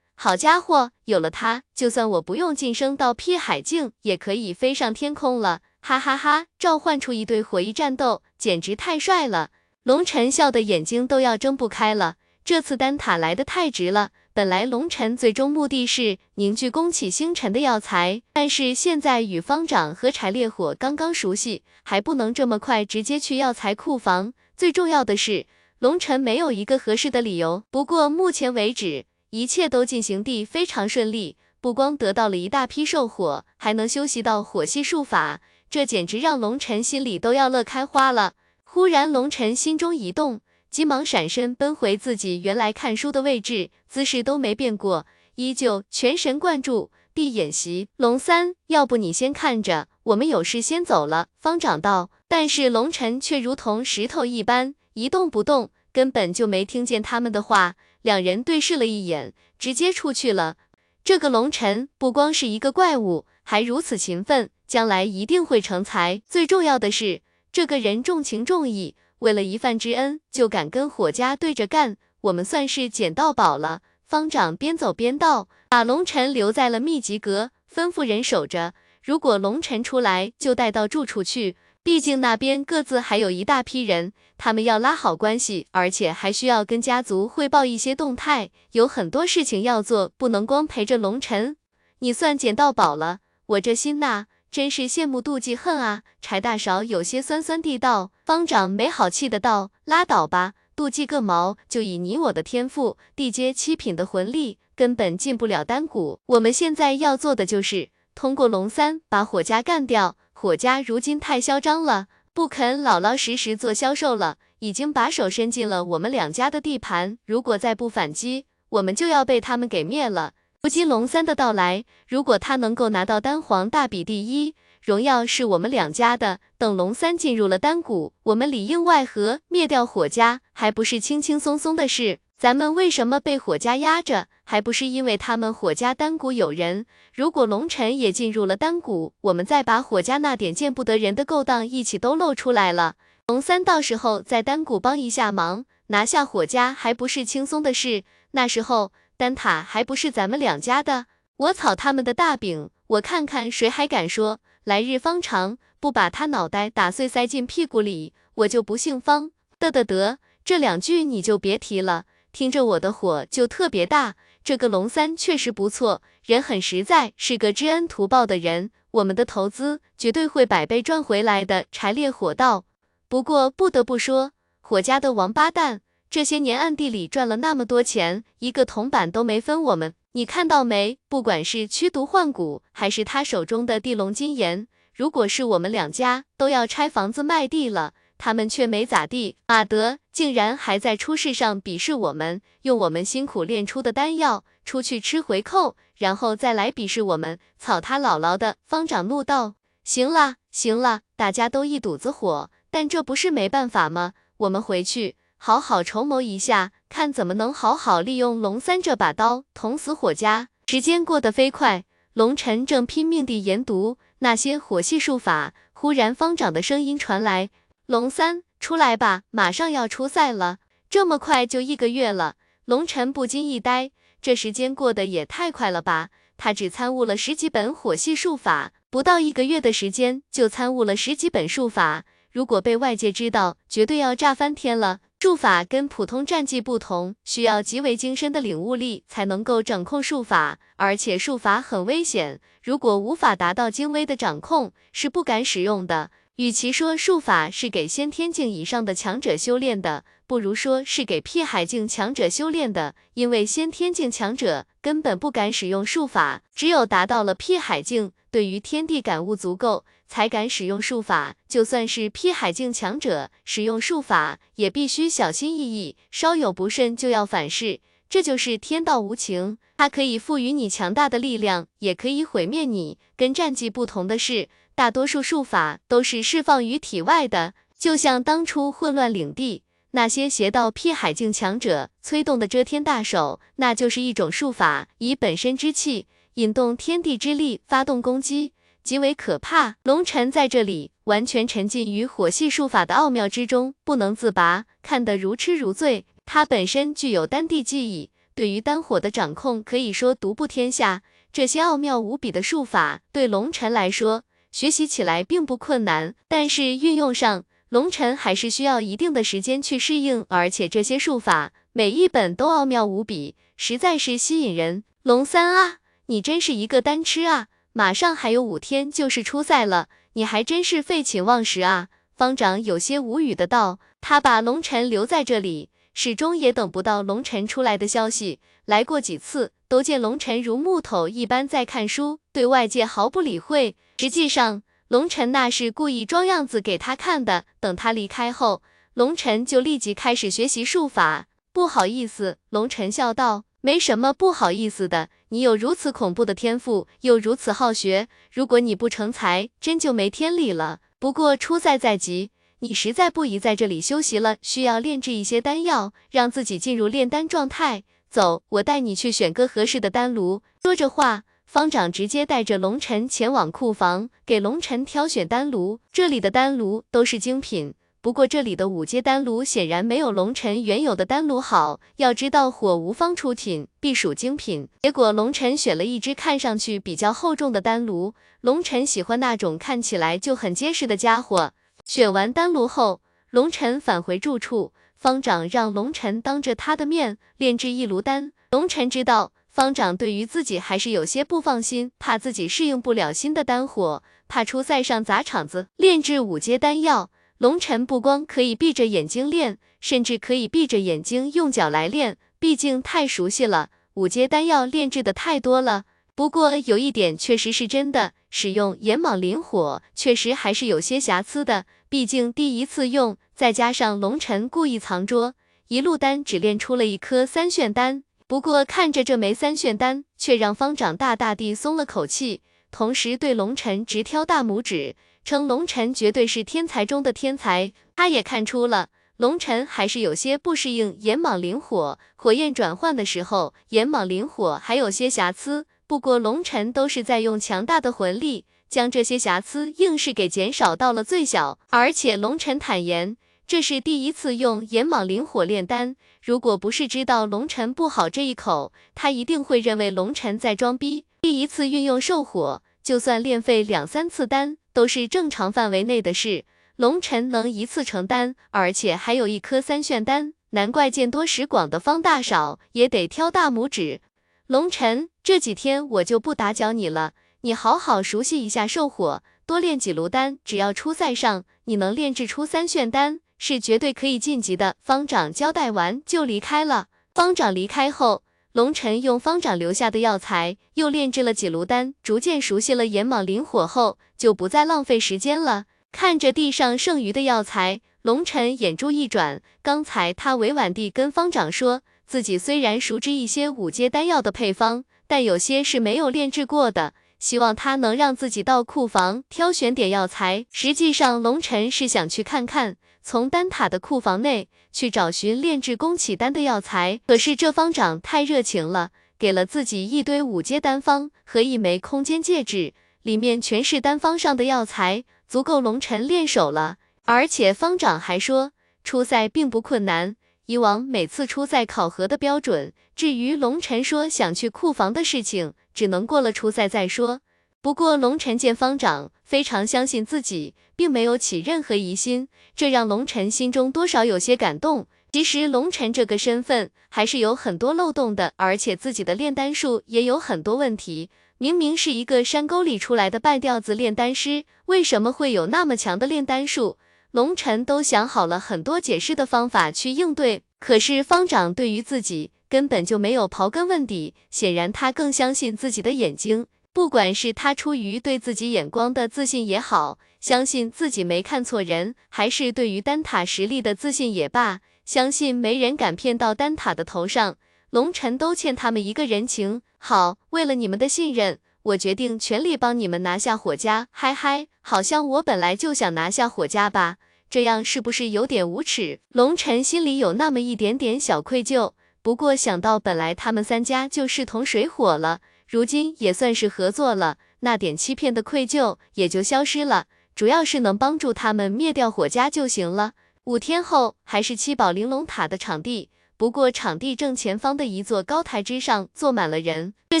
好家伙，有了它，就算我不用晋升到辟海境，也可以飞上天空了！哈哈哈，召唤出一对火翼战斗，简直太帅了！龙晨笑的眼睛都要睁不开了。这次丹塔来的太值了。本来龙晨最终目的是凝聚宫启星辰的药材，但是现在与方丈和柴烈火刚刚熟悉，还不能这么快直接去药材库房。最重要的是，龙晨没有一个合适的理由。不过目前为止。一切都进行地非常顺利，不光得到了一大批兽火，还能修习到火系术法，这简直让龙晨心里都要乐开花了。忽然，龙晨心中一动，急忙闪身奔回自己原来看书的位置，姿势都没变过，依旧全神贯注地演习。龙三，要不你先看着，我们有事先走了。方长道，但是龙晨却如同石头一般一动不动，根本就没听见他们的话。两人对视了一眼，直接出去了。这个龙尘不光是一个怪物，还如此勤奋，将来一定会成才。最重要的是，这个人重情重义，为了一饭之恩就敢跟火家对着干，我们算是捡到宝了。方丈边走边道，把龙尘留在了秘籍阁，吩咐人守着。如果龙尘出来，就带到住处去。毕竟那边各自还有一大批人，他们要拉好关系，而且还需要跟家族汇报一些动态，有很多事情要做，不能光陪着龙晨。你算捡到宝了，我这心呐，真是羡慕妒忌恨啊！柴大勺有些酸酸地道。方丈没好气的道：拉倒吧，妒忌个毛！就以你我的天赋，地阶七品的魂力，根本进不了丹谷。我们现在要做的就是通过龙三把火家干掉。火家如今太嚣张了，不肯老老实实做销售了，已经把手伸进了我们两家的地盘。如果再不反击，我们就要被他们给灭了。如今龙三的到来，如果他能够拿到丹皇大比第一，荣耀是我们两家的。等龙三进入了丹谷，我们里应外合灭掉火家，还不是轻轻松松的事？咱们为什么被火家压着？还不是因为他们火家丹谷有人。如果龙尘也进入了丹谷，我们再把火家那点见不得人的勾当一起都露出来了。龙三到时候在丹谷帮一下忙，拿下火家还不是轻松的事？那时候丹塔还不是咱们两家的？我草他们的大饼，我看看谁还敢说来日方长，不把他脑袋打碎塞进屁股里，我就不姓方。得得得，这两句你就别提了。听着我的火就特别大。这个龙三确实不错，人很实在，是个知恩图报的人。我们的投资绝对会百倍赚回来的。柴烈火道。不过不得不说，火家的王八蛋，这些年暗地里赚了那么多钱，一个铜板都没分我们。你看到没？不管是驱毒换骨，还是他手中的地龙金岩，如果是我们两家都要拆房子卖地了。他们却没咋地，马德竟然还在出事上鄙视我们，用我们辛苦炼出的丹药出去吃回扣，然后再来鄙视我们，草他姥姥的！方长怒道：“行了，行了，大家都一肚子火，但这不是没办法吗？我们回去好好筹谋一下，看怎么能好好利用龙三这把刀，捅死火家。”时间过得飞快，龙尘正拼命地研读那些火系术法，忽然方长的声音传来。龙三，出来吧，马上要出赛了，这么快就一个月了。龙晨不禁一呆，这时间过得也太快了吧？他只参悟了十几本火系术法，不到一个月的时间就参悟了十几本术法，如果被外界知道，绝对要炸翻天了。术法跟普通战技不同，需要极为精深的领悟力才能够掌控术法，而且术法很危险，如果无法达到精微的掌控，是不敢使用的。与其说术法是给先天境以上的强者修炼的，不如说是给辟海境强者修炼的。因为先天境强者根本不敢使用术法，只有达到了辟海境，对于天地感悟足够，才敢使用术法。就算是辟海境强者使用术法，也必须小心翼翼，稍有不慎就要反噬。这就是天道无情，它可以赋予你强大的力量，也可以毁灭你。跟战绩不同的是。大多数术法都是释放于体外的，就像当初混乱领地那些邪道辟海境强者催动的遮天大手，那就是一种术法，以本身之气引动天地之力发动攻击，极为可怕。龙尘在这里完全沉浸于火系术法的奥妙之中，不能自拔，看得如痴如醉。他本身具有丹地记忆，对于丹火的掌控可以说独步天下。这些奥妙无比的术法，对龙尘来说。学习起来并不困难，但是运用上，龙尘还是需要一定的时间去适应。而且这些术法每一本都奥妙无比，实在是吸引人。龙三啊，你真是一个单吃啊！马上还有五天就是初赛了，你还真是废寝忘食啊！方长有些无语的道。他把龙尘留在这里，始终也等不到龙尘出来的消息。来过几次，都见龙尘如木头一般在看书，对外界毫不理会。实际上，龙晨那是故意装样子给他看的。等他离开后，龙晨就立即开始学习术法。不好意思，龙晨笑道：“没什么不好意思的，你有如此恐怖的天赋，又如此好学，如果你不成才，真就没天理了。不过出赛在即，你实在不宜在这里休息了，需要炼制一些丹药，让自己进入炼丹状态。走，我带你去选个合适的丹炉。”说着话。方长直接带着龙尘前往库房，给龙尘挑选丹炉。这里的丹炉都是精品，不过这里的五阶丹炉显然没有龙尘原有的丹炉好。要知道火无方出品，必属精品。结果龙尘选了一只看上去比较厚重的丹炉，龙尘喜欢那种看起来就很结实的家伙。选完丹炉后，龙尘返回住处，方丈让龙尘当着他的面炼制一炉丹。龙尘知道。方丈对于自己还是有些不放心，怕自己适应不了新的丹火，怕出塞上砸场子。炼制五阶丹药，龙尘不光可以闭着眼睛炼，甚至可以闭着眼睛用脚来炼，毕竟太熟悉了。五阶丹药炼制的太多了，不过有一点确实是真的，使用炎蟒灵火确实还是有些瑕疵的，毕竟第一次用，再加上龙尘故意藏拙，一路丹只炼出了一颗三炫丹。不过看着这枚三炫丹，却让方长大大地松了口气，同时对龙尘直挑大拇指，称龙尘绝对是天才中的天才。他也看出了龙尘还是有些不适应炎蟒灵火，火焰转换的时候，炎蟒灵火还有些瑕疵。不过龙尘都是在用强大的魂力，将这些瑕疵硬是给减少到了最小。而且龙尘坦言。这是第一次用炎蟒灵火炼丹，如果不是知道龙尘不好这一口，他一定会认为龙尘在装逼。第一次运用兽火，就算炼废两三次丹，都是正常范围内的事。龙尘能一次成丹，而且还有一颗三炫丹，难怪见多识广的方大少也得挑大拇指。龙晨，这几天我就不打搅你了，你好好熟悉一下兽火，多练几炉丹，只要初赛上你能炼制出三炫丹，是绝对可以晋级的。方长交代完就离开了。方长离开后，龙晨用方长留下的药材又炼制了几炉丹，逐渐熟悉了炎蟒灵火后，就不再浪费时间了。看着地上剩余的药材，龙晨眼珠一转，刚才他委婉地跟方长说。自己虽然熟知一些五阶丹药的配方，但有些是没有炼制过的，希望他能让自己到库房挑选点药材。实际上，龙晨是想去看看，从丹塔的库房内去找寻炼制宫启丹的药材。可是这方长太热情了，给了自己一堆五阶丹方和一枚空间戒指，里面全是丹方上的药材，足够龙晨练手了。而且方长还说，初赛并不困难。以往每次初赛考核的标准，至于龙晨说想去库房的事情，只能过了初赛再说。不过龙晨见方长非常相信自己，并没有起任何疑心，这让龙晨心中多少有些感动。其实龙晨这个身份还是有很多漏洞的，而且自己的炼丹术也有很多问题。明明是一个山沟里出来的半吊子炼丹师，为什么会有那么强的炼丹术？龙晨都想好了很多解释的方法去应对，可是方丈对于自己根本就没有刨根问底，显然他更相信自己的眼睛。不管是他出于对自己眼光的自信也好，相信自己没看错人，还是对于丹塔实力的自信也罢，相信没人敢骗到丹塔的头上，龙晨都欠他们一个人情。好，为了你们的信任。我决定全力帮你们拿下火家，嗨嗨，好像我本来就想拿下火家吧？这样是不是有点无耻？龙晨心里有那么一点点小愧疚，不过想到本来他们三家就势同水火了，如今也算是合作了，那点欺骗的愧疚也就消失了。主要是能帮助他们灭掉火家就行了。五天后，还是七宝玲珑塔的场地。不过，场地正前方的一座高台之上坐满了人，这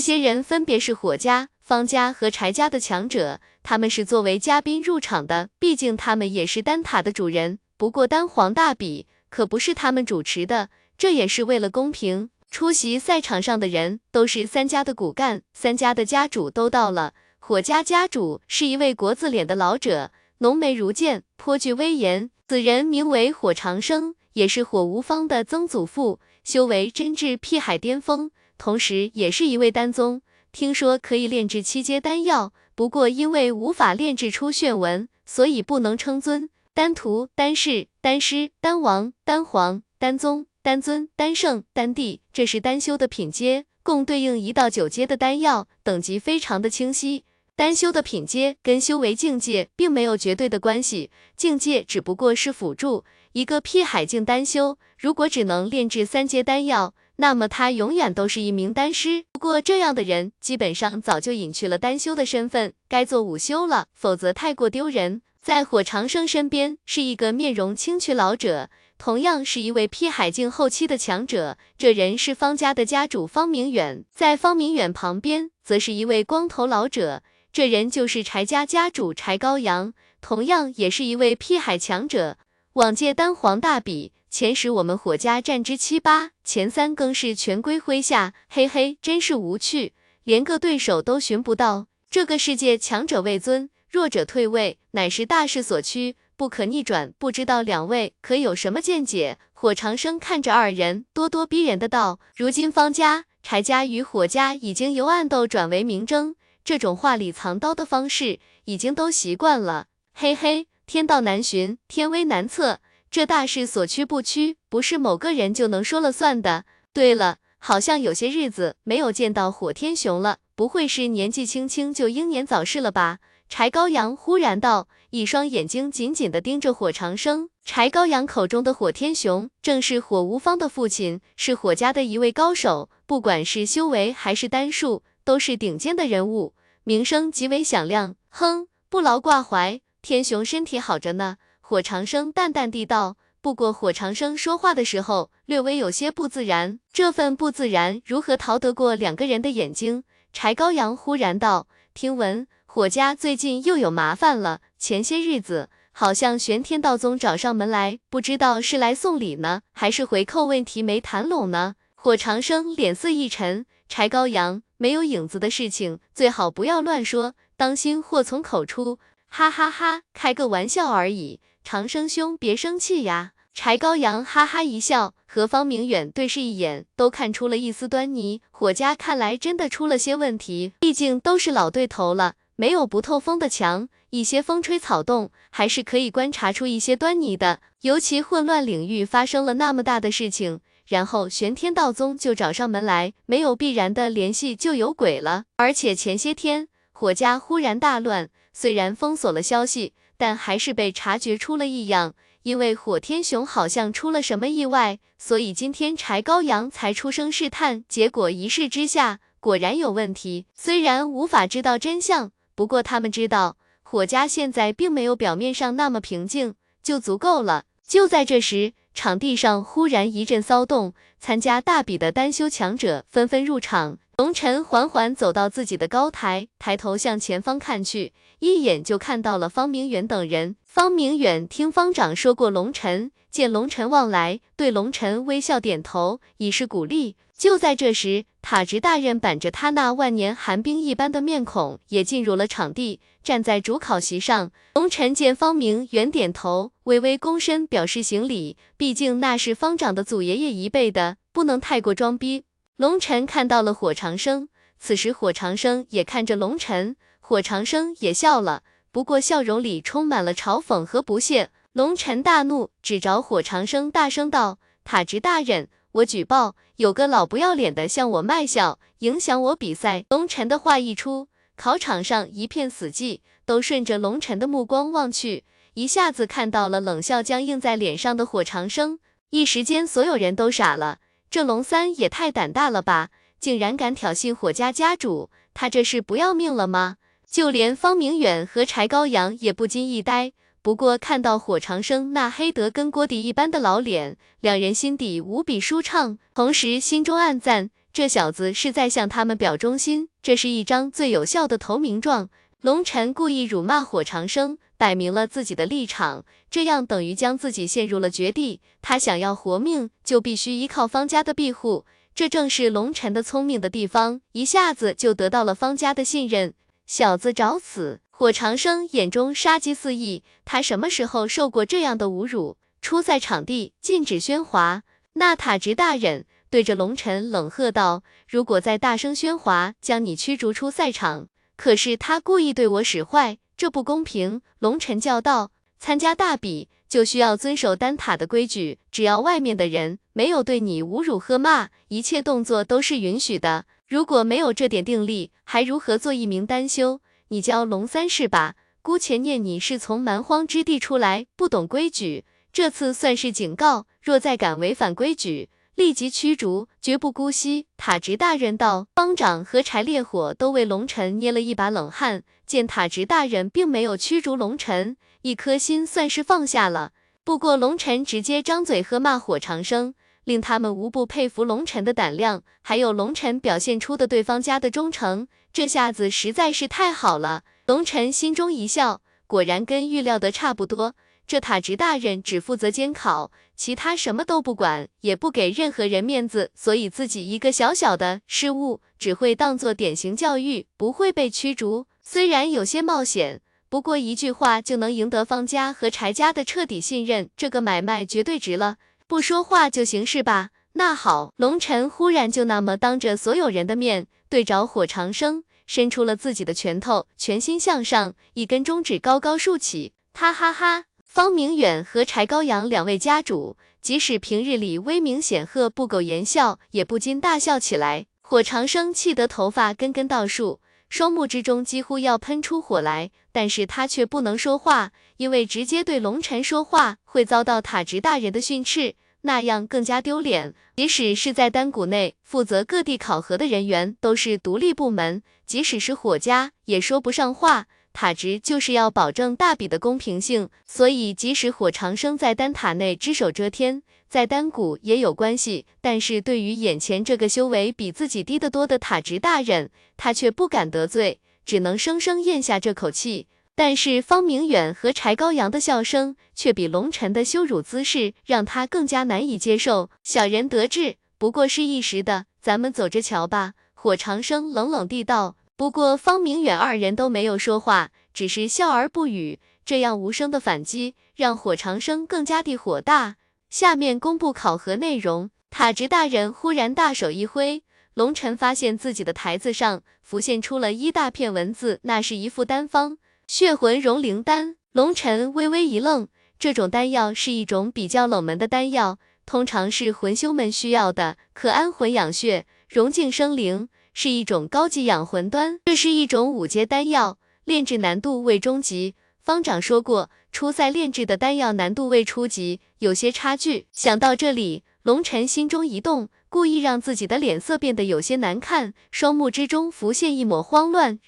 些人分别是火家、方家和柴家的强者，他们是作为嘉宾入场的，毕竟他们也是丹塔的主人。不过，丹皇大比可不是他们主持的，这也是为了公平。出席赛场上的人都是三家的骨干，三家的家主都到了。火家家主是一位国字脸的老者，浓眉如剑，颇具威严。此人名为火长生。也是火无方的曾祖父，修为真至辟海巅峰，同时也是一位丹宗。听说可以炼制七阶丹药，不过因为无法炼制出炫纹，所以不能称尊。丹徒、丹士、丹师、丹王、丹皇、丹宗、丹尊、丹圣、丹帝，这是丹修的品阶，共对应一到九阶的丹药，等级非常的清晰。丹修的品阶跟修为境界并没有绝对的关系，境界只不过是辅助。一个辟海境丹修，如果只能炼制三阶丹药，那么他永远都是一名丹师。不过这样的人基本上早就隐去了丹修的身份，该做午休了，否则太过丢人。在火长生身边是一个面容清癯老者，同样是一位辟海境后期的强者。这人是方家的家主方明远，在方明远旁边则是一位光头老者，这人就是柴家家主柴高阳，同样也是一位辟海强者。往届丹皇大比前十，我们火家占之七八，前三更是全归麾下。嘿嘿，真是无趣，连个对手都寻不到。这个世界强者为尊，弱者退位，乃是大势所趋，不可逆转。不知道两位可有什么见解？火长生看着二人，咄咄逼人的道：“如今方家、柴家与火家已经由暗斗转为明争，这种话里藏刀的方式，已经都习惯了。嘿嘿。”天道难寻，天威难测，这大势所趋不趋，不是某个人就能说了算的。对了，好像有些日子没有见到火天雄了，不会是年纪轻轻就英年早逝了吧？柴高阳忽然道，一双眼睛紧紧地盯着火长生。柴高阳口中的火天雄，正是火无方的父亲，是火家的一位高手，不管是修为还是丹术，都是顶尖的人物，名声极为响亮。哼，不劳挂怀。天雄身体好着呢，火长生淡淡地道。不过火长生说话的时候略微有些不自然，这份不自然如何逃得过两个人的眼睛？柴高阳忽然道：“听闻火家最近又有麻烦了，前些日子好像玄天道宗找上门来，不知道是来送礼呢，还是回扣问题没谈拢呢？火长生脸色一沉，柴高阳，没有影子的事情最好不要乱说，当心祸从口出。哈哈哈，开个玩笑而已，长生兄别生气呀。柴高阳哈哈一笑，和方明远对视一眼，都看出了一丝端倪。火家看来真的出了些问题，毕竟都是老对头了，没有不透风的墙，一些风吹草动还是可以观察出一些端倪的。尤其混乱领域发生了那么大的事情，然后玄天道宗就找上门来，没有必然的联系就有鬼了。而且前些天火家忽然大乱，虽然封锁了消息，但还是被察觉出了异样。因为火天雄好像出了什么意外，所以今天柴高阳才出声试探。结果一试之下，果然有问题。虽然无法知道真相，不过他们知道火家现在并没有表面上那么平静，就足够了。就在这时，场地上忽然一阵骚动，参加大比的单修强者纷纷入场。龙晨缓缓走到自己的高台，抬头向前方看去，一眼就看到了方明远等人。方明远听方长说过龙晨，见龙晨望来，对龙晨微笑点头，以示鼓励。就在这时，塔直大人板着他那万年寒冰一般的面孔，也进入了场地，站在主考席上。龙晨见方明远点头，微微躬身表示行礼，毕竟那是方长的祖爷爷一辈的，不能太过装逼。龙晨看到了火长生，此时火长生也看着龙晨，火长生也笑了，不过笑容里充满了嘲讽和不屑。龙晨大怒，指着火长生大声道：“塔直大人，我举报，有个老不要脸的向我卖笑，影响我比赛。”龙晨的话一出，考场上一片死寂，都顺着龙晨的目光望去，一下子看到了冷笑僵硬在脸上的火长生，一时间所有人都傻了。这龙三也太胆大了吧，竟然敢挑衅火家家主，他这是不要命了吗？就连方明远和柴高阳也不禁一呆。不过看到火长生那黑得跟锅底一般的老脸，两人心底无比舒畅，同时心中暗赞，这小子是在向他们表忠心，这是一张最有效的投名状。龙尘故意辱骂火长生。摆明了自己的立场，这样等于将自己陷入了绝地。他想要活命，就必须依靠方家的庇护，这正是龙尘的聪明的地方，一下子就得到了方家的信任。小子找死！火长生眼中杀机四溢，他什么时候受过这样的侮辱？初赛场地禁止喧哗。纳塔直大人对着龙尘冷喝道：“如果再大声喧哗，将你驱逐出赛场。”可是他故意对我使坏。这不公平！龙尘叫道：“参加大比就需要遵守丹塔的规矩，只要外面的人没有对你侮辱喝骂，一切动作都是允许的。如果没有这点定力，还如何做一名丹修？你叫龙三是吧？姑且念你是从蛮荒之地出来，不懂规矩。这次算是警告，若再敢违反规矩，立即驱逐，绝不姑息。”塔直大人道。方长和柴烈火都为龙尘捏了一把冷汗。见塔直大人并没有驱逐龙尘，一颗心算是放下了。不过龙尘直接张嘴喝骂火长生，令他们无不佩服龙尘的胆量，还有龙尘表现出的对方家的忠诚，这下子实在是太好了。龙尘心中一笑，果然跟预料的差不多。这塔直大人只负责监考，其他什么都不管，也不给任何人面子，所以自己一个小小的失误，只会当做典型教育，不会被驱逐。虽然有些冒险，不过一句话就能赢得方家和柴家的彻底信任，这个买卖绝对值了。不说话就行是吧？那好，龙尘忽然就那么当着所有人的面，对着火长生伸出了自己的拳头，拳心向上，一根中指高高竖起，哈哈哈！方明远和柴高阳两位家主，即使平日里威名显赫、不苟言笑，也不禁大笑起来。火长生气得头发根根倒竖。双目之中几乎要喷出火来，但是他却不能说话，因为直接对龙尘说话会遭到塔直大人的训斥，那样更加丢脸。即使是在丹谷内负责各地考核的人员都是独立部门，即使是火家也说不上话。塔直就是要保证大比的公平性，所以即使火长生在丹塔内只手遮天。在丹谷也有关系，但是对于眼前这个修为比自己低得多的塔直大人，他却不敢得罪，只能生生咽下这口气。但是方明远和柴高阳的笑声却比龙晨的羞辱姿势让他更加难以接受。小人得志，不过是一时的，咱们走着瞧吧。火长生冷冷地道。不过方明远二人都没有说话，只是笑而不语。这样无声的反击，让火长生更加地火大。下面公布考核内容。塔直大人忽然大手一挥，龙晨发现自己的台子上浮现出了一大片文字，那是一副丹方。血魂融灵丹，龙晨微微一愣，这种丹药是一种比较冷门的丹药，通常是魂修们需要的，可安魂养血、融境生灵，是一种高级养魂丹。这是一种五阶丹药，炼制难度为中级。方长说过，初赛炼制的丹药难度为初级，有些差距。想到这里，龙晨心中一动，故意让自己的脸色变得有些难看，双目之中浮现一抹慌乱。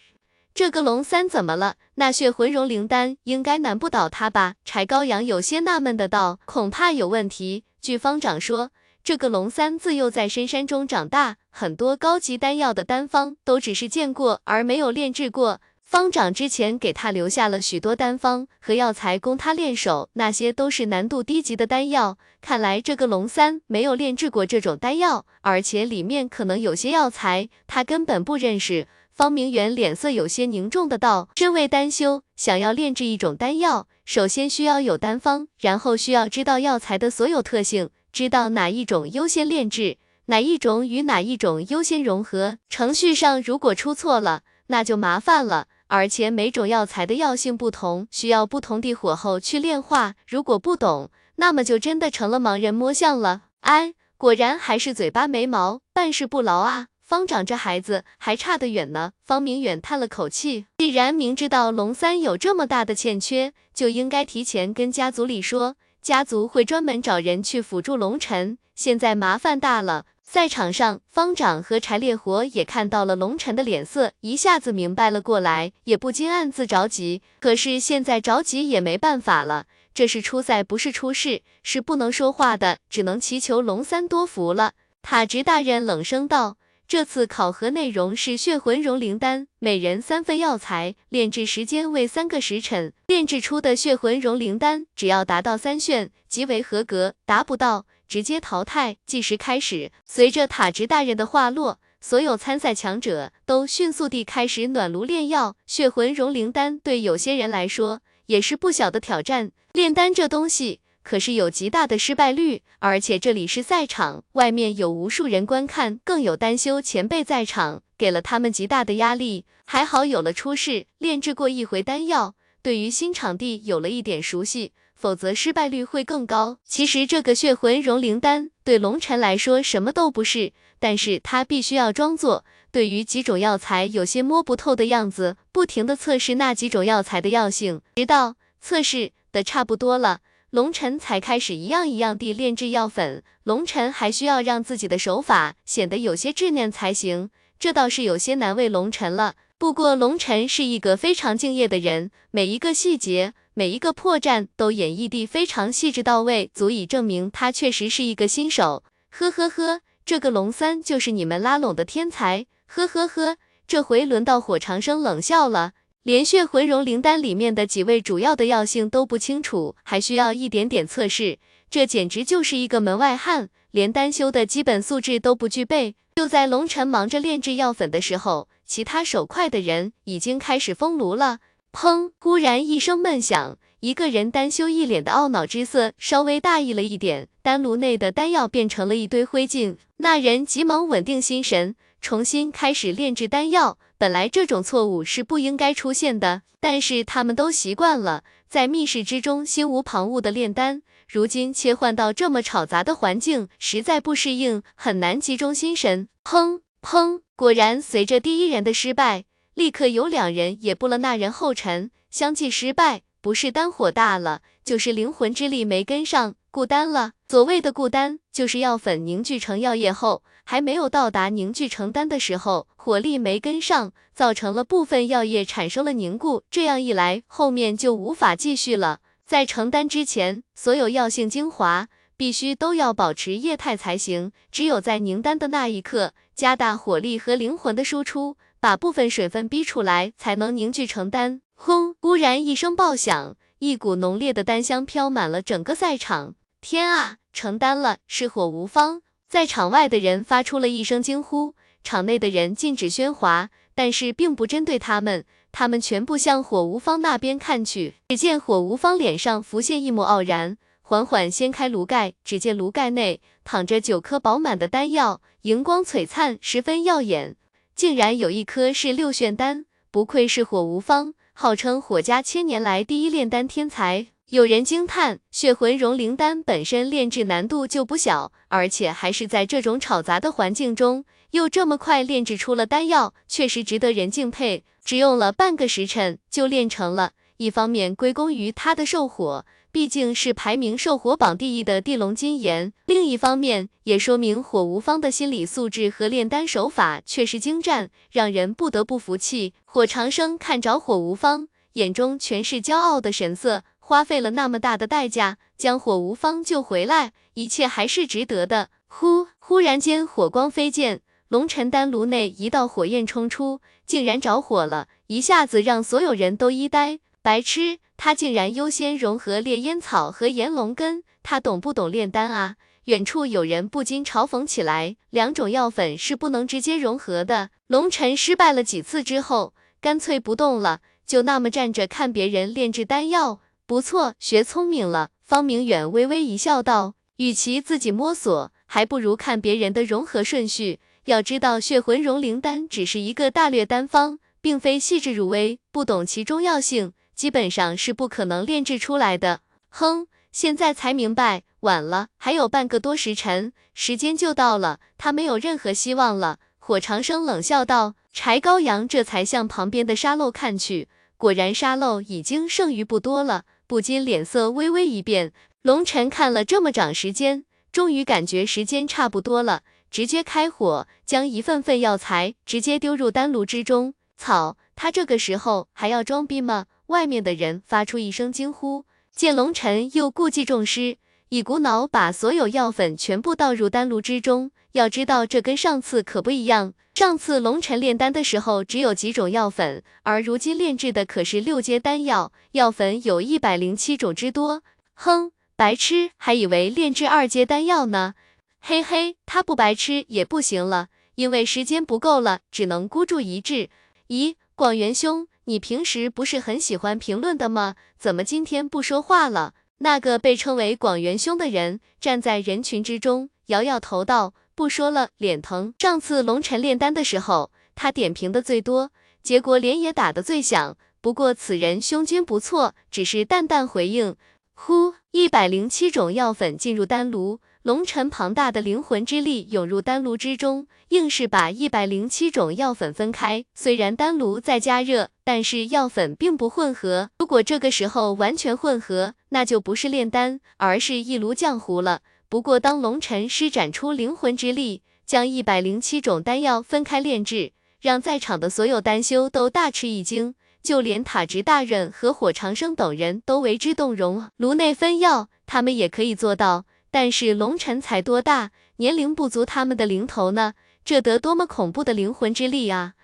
这个龙三怎么了？那血魂融灵丹应该难不倒他吧？柴高阳有些纳闷的道，恐怕有问题。据方长说，这个龙三自幼在深山中长大，很多高级丹药的丹方都只是见过而没有炼制过。方长之前给他留下了许多丹方和药材供他练手，那些都是难度低级的丹药。看来这个龙三没有炼制过这种丹药，而且里面可能有些药材他根本不认识。方明远脸色有些凝重的道：“身为丹修，想要炼制一种丹药，首先需要有丹方，然后需要知道药材的所有特性，知道哪一种优先炼制，哪一种与哪一种优先融合。程序上如果出错了，那就麻烦了。而且每种药材的药性不同，需要不同的火候去炼化。如果不懂，那么就真的成了盲人摸象了。哎，果然还是嘴巴没毛，办事不牢啊。”方长这孩子还差得远呢。方明远叹了口气，既然明知道龙三有这么大的欠缺，就应该提前跟家族里说，家族会专门找人去辅助龙晨。现在麻烦大了。赛场上，方长和柴烈火也看到了龙晨的脸色，一下子明白了过来，也不禁暗自着急。可是现在着急也没办法了，这是初赛，不是出事，是不能说话的，只能祈求龙三多福了。塔直大人冷声道。这次考核内容是血魂融灵丹，每人三份药材，炼制时间为三个时辰。炼制出的血魂融灵丹，只要达到三炫即为合格，达不到直接淘汰。计时开始，随着塔直大人的话落，所有参赛强者都迅速地开始暖炉炼药。血魂融灵丹对有些人来说也是不小的挑战，炼丹这东西。可是有极大的失败率，而且这里是赛场，外面有无数人观看，更有丹修前辈在场，给了他们极大的压力。还好有了出世，炼制过一回丹药，对于新场地有了一点熟悉，否则失败率会更高。其实这个血魂融灵丹对龙晨来说什么都不是，但是他必须要装作对于几种药材有些摸不透的样子，不停地测试那几种药材的药性，直到测试的差不多了。龙晨才开始一样一样地炼制药粉，龙晨还需要让自己的手法显得有些稚嫩才行，这倒是有些难为龙晨了。不过龙晨是一个非常敬业的人，每一个细节，每一个破绽都演绎地非常细致到位，足以证明他确实是一个新手。呵呵呵，这个龙三就是你们拉拢的天才。呵呵呵，这回轮到火长生冷笑了。连血魂融灵丹里面的几味主要的药性都不清楚，还需要一点点测试，这简直就是一个门外汉，连丹修的基本素质都不具备。就在龙晨忙着炼制药粉的时候，其他手快的人已经开始封炉了。砰！忽然一声闷响，一个人丹修一脸的懊恼之色，稍微大意了一点，丹炉内的丹药变成了一堆灰烬。那人急忙稳定心神，重新开始炼制丹药。本来这种错误是不应该出现的，但是他们都习惯了在密室之中心无旁骛的炼丹，如今切换到这么吵杂的环境，实在不适应，很难集中心神。砰砰！果然，随着第一人的失败，立刻有两人也步了那人后尘，相继失败。不是丹火大了，就是灵魂之力没跟上，固丹了。所谓的固丹，就是药粉凝聚成药液后。还没有到达凝聚成丹的时候，火力没跟上，造成了部分药液产生了凝固，这样一来，后面就无法继续了。在成丹之前，所有药性精华必须都要保持液态才行，只有在凝丹的那一刻，加大火力和灵魂的输出，把部分水分逼出来，才能凝聚成丹。轰！忽然一声爆响，一股浓烈的丹香飘满了整个赛场。天啊，成丹了！是火无方！在场外的人发出了一声惊呼，场内的人禁止喧哗，但是并不针对他们，他们全部向火无方那边看去。只见火无方脸上浮现一抹傲然。缓缓掀开炉盖，只见炉盖内躺着九颗饱满的丹药，荧光璀璨，十分耀眼。竟然有一颗是六炫丹，不愧是火无方，号称火家千年来第一炼丹天才。有人惊叹，血魂融灵丹本身炼制难度就不小，而且还是在这种吵杂的环境中，又这么快炼制出了丹药，确实值得人敬佩。只用了半个时辰就炼成了，一方面归功于他的兽火。毕竟是排名兽火榜第一的地龙金岩，另一方面也说明火无方的心理素质和炼丹手法确实精湛，让人不得不服气。火长生看着火无方，眼中全是骄傲的神色。花费了那么大的代价将火无方救回来，一切还是值得的。忽，忽然间火光飞溅，龙尘丹炉内一道火焰冲出，竟然着火了，一下子让所有人都一呆。白痴！他竟然优先融合烈烟草和炎龙根，他懂不懂炼丹啊？远处有人不禁嘲讽起来，两种药粉是不能直接融合的。龙尘失败了几次之后，干脆不动了，就那么站着看别人炼制丹药。不错，学聪明了。方明远微微一笑，道：“与其自己摸索，还不如看别人的融合顺序。要知道，血魂融灵丹只是一个大略丹方，并非细致入微，不懂其中药性。”基本上是不可能炼制出来的。哼，现在才明白，晚了，还有半个多时辰，时间就到了，他没有任何希望了。火长生冷笑道。柴高阳这才向旁边的沙漏看去，果然沙漏已经剩余不多了，不禁脸色微微一变。龙尘看了这么长时间，终于感觉时间差不多了，直接开火，将一份份药材直接丢入丹炉之中。草，他这个时候还要装逼吗？外面的人发出一声惊呼，见龙尘又故技重施，一股脑把所有药粉全部倒入丹炉之中。要知道这跟上次可不一样，上次龙尘炼丹的时候只有几种药粉，而如今炼制的可是六阶丹药，药粉有一百零七种之多。哼，白痴，还以为炼制二阶丹药呢。嘿嘿，他不白痴也不行了，因为时间不够了，只能孤注一掷。咦，广元兄。你平时不是很喜欢评论的吗？怎么今天不说话了？那个被称为广元兄的人站在人群之中，摇摇头道：“不说了，脸疼。上次龙晨炼丹的时候，他点评的最多，结果脸也打得最响。不过此人胸襟不错，只是淡淡回应。呼，一百零七种药粉进入丹炉。”龙尘庞大的灵魂之力涌入丹炉之中，硬是把一百零七种药粉分开。虽然丹炉在加热，但是药粉并不混合。如果这个时候完全混合，那就不是炼丹，而是一炉浆糊了。不过当龙尘施展出灵魂之力，将一百零七种丹药分开炼制，让在场的所有丹修都大吃一惊，就连塔直大人和火长生等人都为之动容。炉内分药，他们也可以做到。但是龙尘才多大，年龄不足他们的零头呢，这得多么恐怖的灵魂之力啊！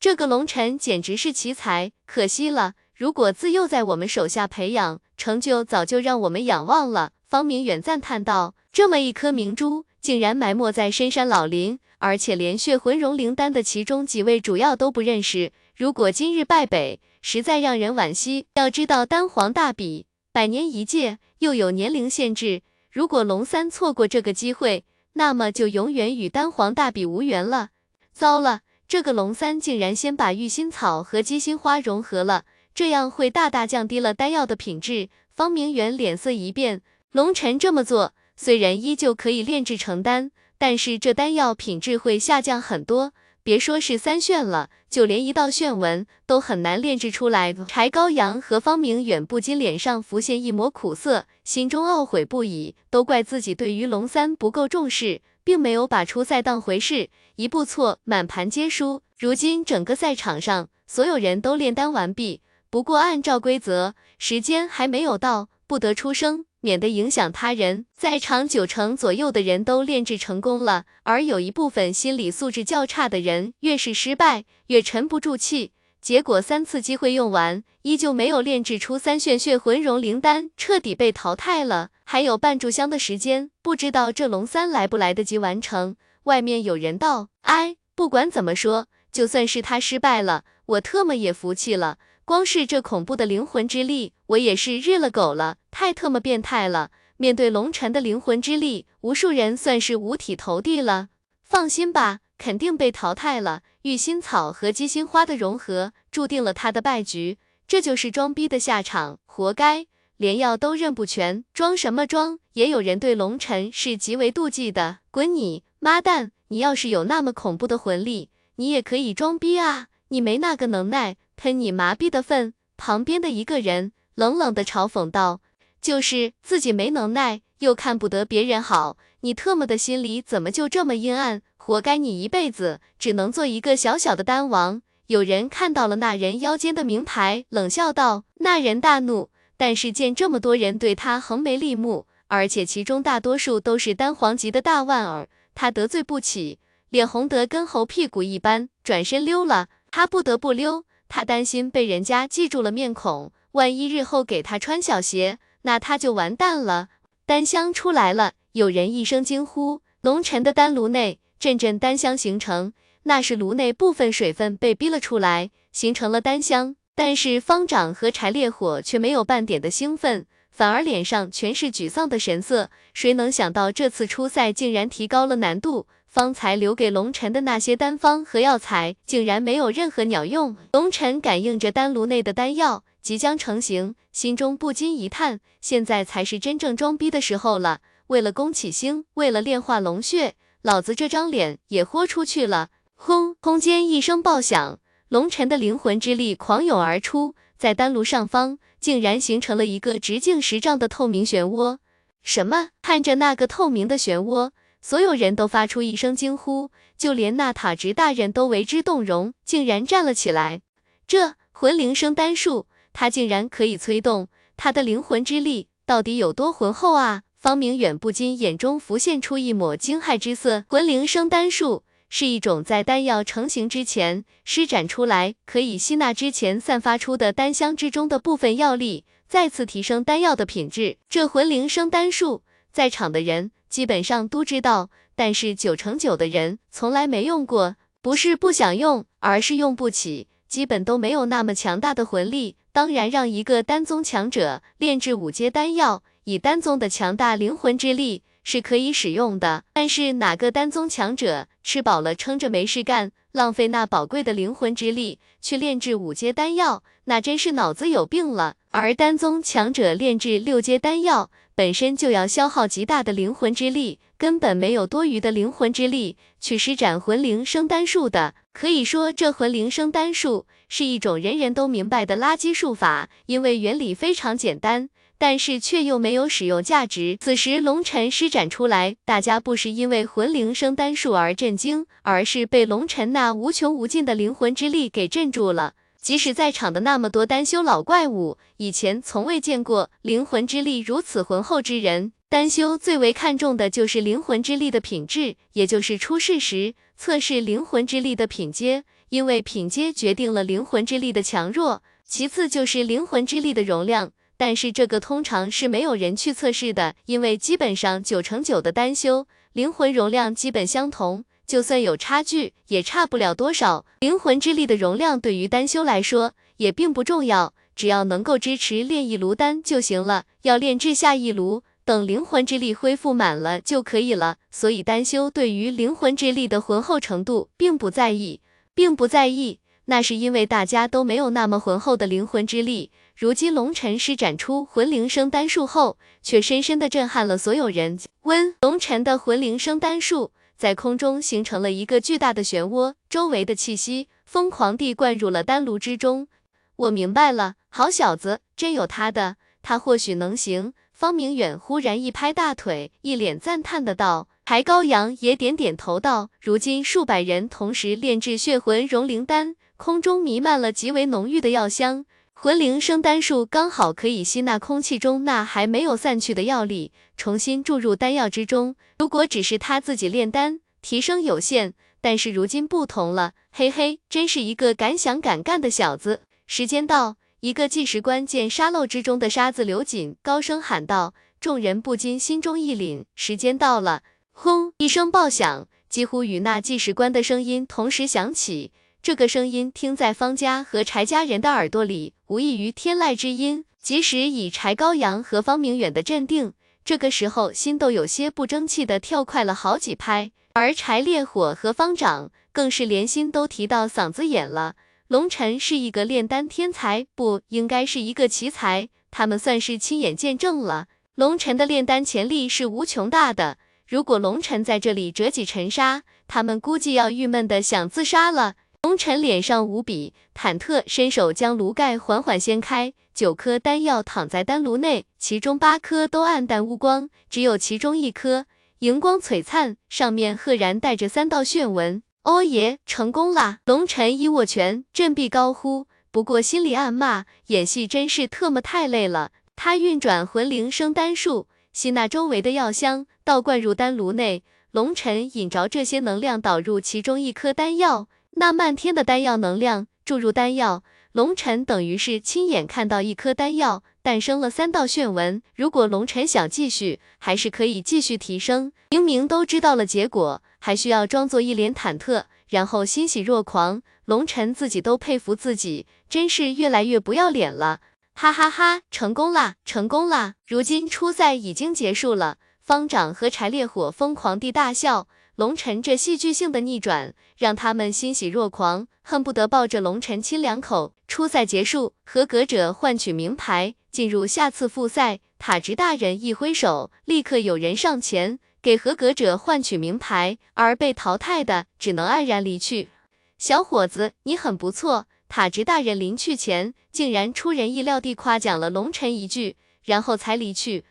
这个龙尘简直是奇才，可惜了，如果自幼在我们手下培养，成就早就让我们仰望了。方明远赞叹道：“这么一颗明珠，竟然埋没在深山老林，而且连血魂融灵丹的其中几位主要都不认识。如果今日败北，实在让人惋惜。要知道丹皇大比，百年一届，又有年龄限制。”如果龙三错过这个机会，那么就永远与丹皇大比无缘了。糟了，这个龙三竟然先把玉心草和鸡心花融合了，这样会大大降低了丹药的品质。方明远脸色一变，龙尘这么做虽然依旧可以炼制成丹，但是这丹药品质会下降很多。别说是三炫了，就连一道炫纹都很难炼制出来。柴高阳和方明远不禁脸上浮现一抹苦涩，心中懊悔不已，都怪自己对于龙三不够重视，并没有把初赛当回事，一步错，满盘皆输。如今整个赛场上，所有人都炼丹完毕，不过按照规则，时间还没有到，不得出声。免得影响他人，在场九成左右的人都炼制成功了，而有一部分心理素质较差的人，越是失败越沉不住气。结果三次机会用完，依旧没有炼制出三炫血魂融灵丹，彻底被淘汰了。还有半炷香的时间，不知道这龙三来不来得及完成。外面有人道：“哎，不管怎么说，就算是他失败了，我特么也服气了。光是这恐怖的灵魂之力，我也是日了狗了，太特么变态了。面对龙尘的灵魂之力，无数人算是五体投地了。放心吧，肯定被淘汰了。玉心草和鸡心花的融合，注定了他的败局。这就是装逼的下场，活该。连药都认不全，装什么装？也有人对龙尘是极为妒忌的。滚你！妈蛋！你要是有那么恐怖的魂力，你也可以装逼啊！你没那个能耐，喷你麻痹的粪！旁边的一个人冷冷的嘲讽道：“就是自己没能耐，又看不得别人好，你特么的心里怎么就这么阴暗？活该你一辈子只能做一个小小的丹王！”有人看到了那人腰间的名牌，冷笑道：“那人大怒，但是见这么多人对他横眉立目，而且其中大多数都是丹皇级的大腕儿。”他得罪不起，脸红得跟猴屁股一般，转身溜了。他不得不溜，他担心被人家记住了面孔，万一日后给他穿小鞋，那他就完蛋了。丹香出来了，有人一声惊呼。龙尘的丹炉内阵阵丹香形成，那是炉内部分水分被逼了出来，形成了丹香。但是方丈和柴烈火却没有半点的兴奋。反而脸上全是沮丧的神色。谁能想到这次初赛竟然提高了难度？方才留给龙尘的那些丹方和药材，竟然没有任何鸟用。龙尘感应着丹炉内的丹药即将成型，心中不禁一叹：现在才是真正装逼的时候了。为了宫启星，为了炼化龙血，老子这张脸也豁出去了！轰！空间一声爆响，龙尘的灵魂之力狂涌而出，在丹炉上方。竟然形成了一个直径十丈的透明漩涡！什么？看着那个透明的漩涡，所有人都发出一声惊呼，就连那塔直大人都为之动容，竟然站了起来。这魂灵生丹术，他竟然可以催动，他的灵魂之力到底有多浑厚啊？方明远不禁眼中浮现出一抹惊骇之色。魂灵生丹术。是一种在丹药成型之前施展出来，可以吸纳之前散发出的丹香之中的部分药力，再次提升丹药的品质。这魂灵生丹术，在场的人基本上都知道，但是九成九的人从来没用过，不是不想用，而是用不起，基本都没有那么强大的魂力。当然，让一个丹宗强者炼制五阶丹药，以丹宗的强大灵魂之力。是可以使用的，但是哪个丹宗强者吃饱了撑着没事干，浪费那宝贵的灵魂之力去炼制五阶丹药，那真是脑子有病了。而丹宗强者炼制六阶丹药，本身就要消耗极大的灵魂之力，根本没有多余的灵魂之力去施展魂灵生丹术的。可以说，这魂灵生丹术是一种人人都明白的垃圾术法，因为原理非常简单。但是却又没有使用价值。此时龙尘施展出来，大家不是因为魂灵生丹术而震惊，而是被龙尘那无穷无尽的灵魂之力给镇住了。即使在场的那么多丹修老怪物，以前从未见过灵魂之力如此浑厚之人。丹修最为看重的就是灵魂之力的品质，也就是出世时测试灵魂之力的品阶，因为品阶决定了灵魂之力的强弱。其次就是灵魂之力的容量。但是这个通常是没有人去测试的，因为基本上九成九的单修灵魂容量基本相同，就算有差距也差不了多少。灵魂之力的容量对于单修来说也并不重要，只要能够支持炼一炉丹就行了。要炼制下一炉，等灵魂之力恢复满了就可以了。所以单修对于灵魂之力的浑厚程度并不在意，并不在意，那是因为大家都没有那么浑厚的灵魂之力。如今龙尘施展出魂灵生丹术后，却深深的震撼了所有人。温龙尘的魂灵生丹术在空中形成了一个巨大的漩涡，周围的气息疯狂地灌入了丹炉之中。我明白了，好小子，真有他的，他或许能行。方明远忽然一拍大腿，一脸赞叹的道。抬高阳也点点头道：如今数百人同时炼制血魂融灵丹，空中弥漫了极为浓郁的药香。魂灵生丹术刚好可以吸纳空气中那还没有散去的药力，重新注入丹药之中。如果只是他自己炼丹，提升有限，但是如今不同了，嘿嘿，真是一个敢想敢干的小子。时间到，一个计时官见沙漏之中的沙子流紧，高声喊道。众人不禁心中一凛，时间到了。轰！一声爆响，几乎与那计时官的声音同时响起。这个声音听在方家和柴家人的耳朵里，无异于天籁之音。即使以柴高阳和方明远的镇定，这个时候心都有些不争气的跳快了好几拍。而柴烈火和方长更是连心都提到嗓子眼了。龙晨是一个炼丹天才，不应该是一个奇才，他们算是亲眼见证了。龙尘的炼丹潜力是无穷大的，如果龙尘在这里折戟沉沙，他们估计要郁闷的想自杀了。龙尘脸上无比忐忑，伸手将炉盖缓缓掀开，九颗丹药躺在丹炉内，其中八颗都暗淡无光，只有其中一颗荧光璀璨，上面赫然带着三道炫纹。哦耶，成功啦！龙尘一握拳，振臂高呼，不过心里暗骂，演戏真是特么太累了。他运转魂灵生丹术，吸纳周围的药香，倒灌入丹炉内。龙尘引着这些能量导入其中一颗丹药，那漫天的丹药能量注入丹药，龙尘等于是亲眼看到一颗丹药诞生了三道炫纹。如果龙尘想继续，还是可以继续提升。明明都知道了结果，还需要装作一脸忐忑，然后欣喜若狂。龙尘自己都佩服自己，真是越来越不要脸了。哈哈哈，成功啦，成功啦！如今初赛已经结束了，方丈和柴烈火疯狂地大笑。龙晨这戏剧性的逆转，让他们欣喜若狂，恨不得抱着龙晨亲两口。初赛结束，合格者换取名牌，进入下次复赛。塔直大人一挥手，立刻有人上前给合格者换取名牌，而被淘汰的只能黯然离去。小伙子，你很不错。塔直大人临去前，竟然出人意料地夸奖了龙晨一句，然后才离去。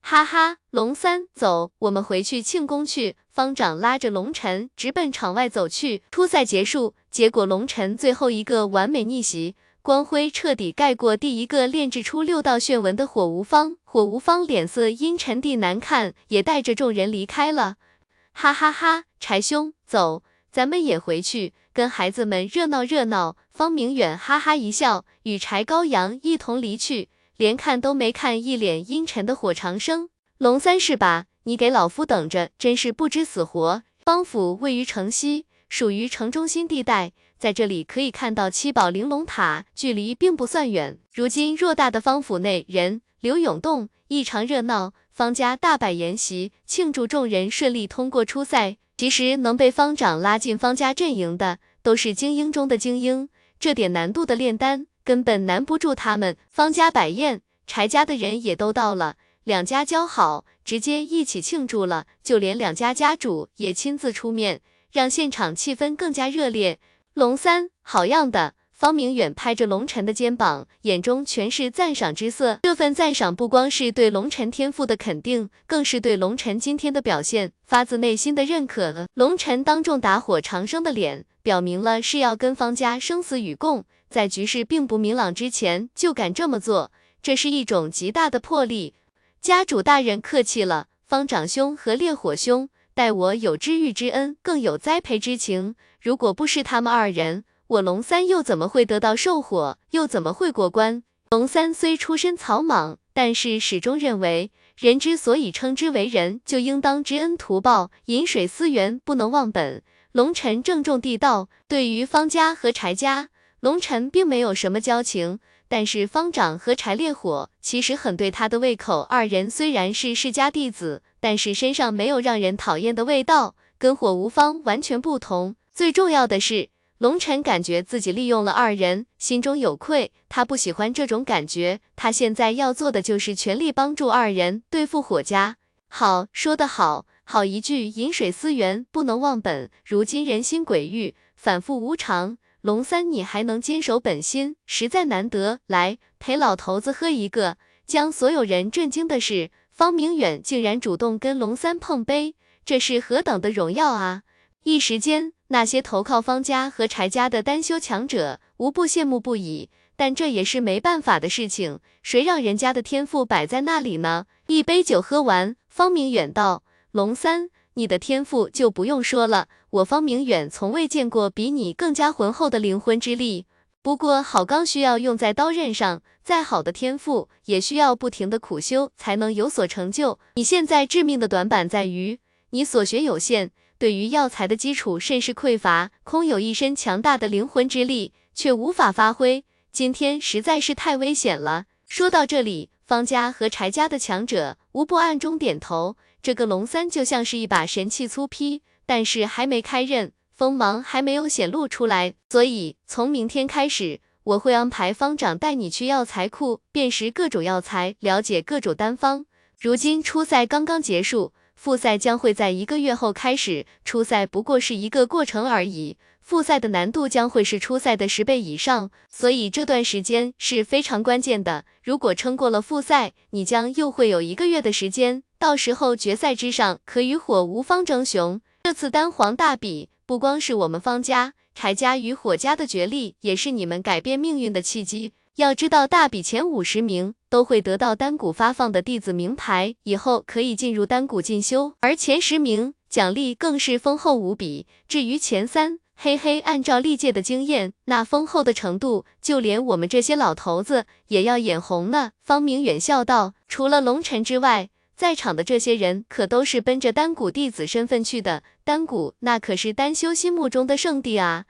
哈哈，龙三，走，我们回去庆功去。方丈拉着龙晨直奔场外走去。初赛结束，结果龙晨最后一个完美逆袭，光辉彻底盖过第一个炼制出六道炫纹的火无方。火无方脸色阴沉地难看，也带着众人离开了。哈哈哈，柴兄，走，咱们也回去。跟孩子们热闹热闹，方明远哈哈一笑，与柴高阳一同离去，连看都没看一脸阴沉的火长生。龙三是吧？你给老夫等着，真是不知死活。方府位于城西，属于城中心地带，在这里可以看到七宝玲珑塔，距离并不算远。如今偌大的方府内人流涌动，异常热闹。方家大摆筵席，庆祝众人顺利通过初赛。其实能被方丈拉进方家阵营的，都是精英中的精英，这点难度的炼丹根本难不住他们。方家摆宴，柴家的人也都到了，两家交好，直接一起庆祝了，就连两家家主也亲自出面，让现场气氛更加热烈。龙三，好样的！方明远拍着龙晨的肩膀，眼中全是赞赏之色。这份赞赏不光是对龙晨天赋的肯定，更是对龙晨今天的表现发自内心的认可。龙晨当众打火长生的脸，表明了是要跟方家生死与共，在局势并不明朗之前就敢这么做，这是一种极大的魄力。家主大人客气了，方长兄和烈火兄待我有知遇之恩，更有栽培之情。如果不是他们二人，我龙三又怎么会得到兽火？又怎么会过关？龙三虽出身草莽，但是始终认为，人之所以称之为人，就应当知恩图报，饮水思源，不能忘本。龙尘郑重地道。对于方家和柴家，龙尘并没有什么交情，但是方长和柴烈火其实很对他的胃口。二人虽然是世家弟子，但是身上没有让人讨厌的味道，跟火无方完全不同。最重要的是。龙晨感觉自己利用了二人，心中有愧。他不喜欢这种感觉，他现在要做的就是全力帮助二人对付火家。好，说得好，好一句饮水思源，不能忘本。如今人心诡谲，反复无常，龙三你还能坚守本心，实在难得。来，陪老头子喝一个。将所有人震惊的是，方明远竟然主动跟龙三碰杯，这是何等的荣耀啊！一时间。那些投靠方家和柴家的单修强者，无不羡慕不已。但这也是没办法的事情，谁让人家的天赋摆在那里呢？一杯酒喝完，方明远道：“龙三，你的天赋就不用说了，我方明远从未见过比你更加浑厚的灵魂之力。不过好钢需要用在刀刃上，再好的天赋也需要不停的苦修才能有所成就。你现在致命的短板在于，你所学有限，对于药材的基础甚是匮乏，空有一身强大的灵魂之力，却无法发挥。今天实在是太危险了。说到这里，方家和柴家的强者无不暗中点头。这个龙三就像是一把神器粗坯，但是还没开刃，锋芒还没有显露出来，所以从明天开始，我会安排方长带你去药材库辨识各种药材，了解各种单方。如今初赛刚刚结束，复赛将会在一个月后开始，初赛不过是一个过程而已。复赛的难度将会是初赛的十倍以上，所以这段时间是非常关键的。如果撑过了复赛，你将又会有一个月的时间，到时候决赛之上可与火无方争雄。这次丹皇大比，不光是我们方家、柴家与火家的角力，也是你们改变命运的契机。要知道，大比前五十名都会得到丹谷发放的弟子名牌，以后可以进入丹谷进修，而前十名奖励更是丰厚无比。至于前三，嘿嘿，按照历届的经验，那丰厚的程度，就连我们这些老头子也要眼红呢。方明远笑道：“除了龙尘之外，在场的这些人可都是奔着丹谷弟子身份去的。丹谷那可是丹修心目中的圣地啊，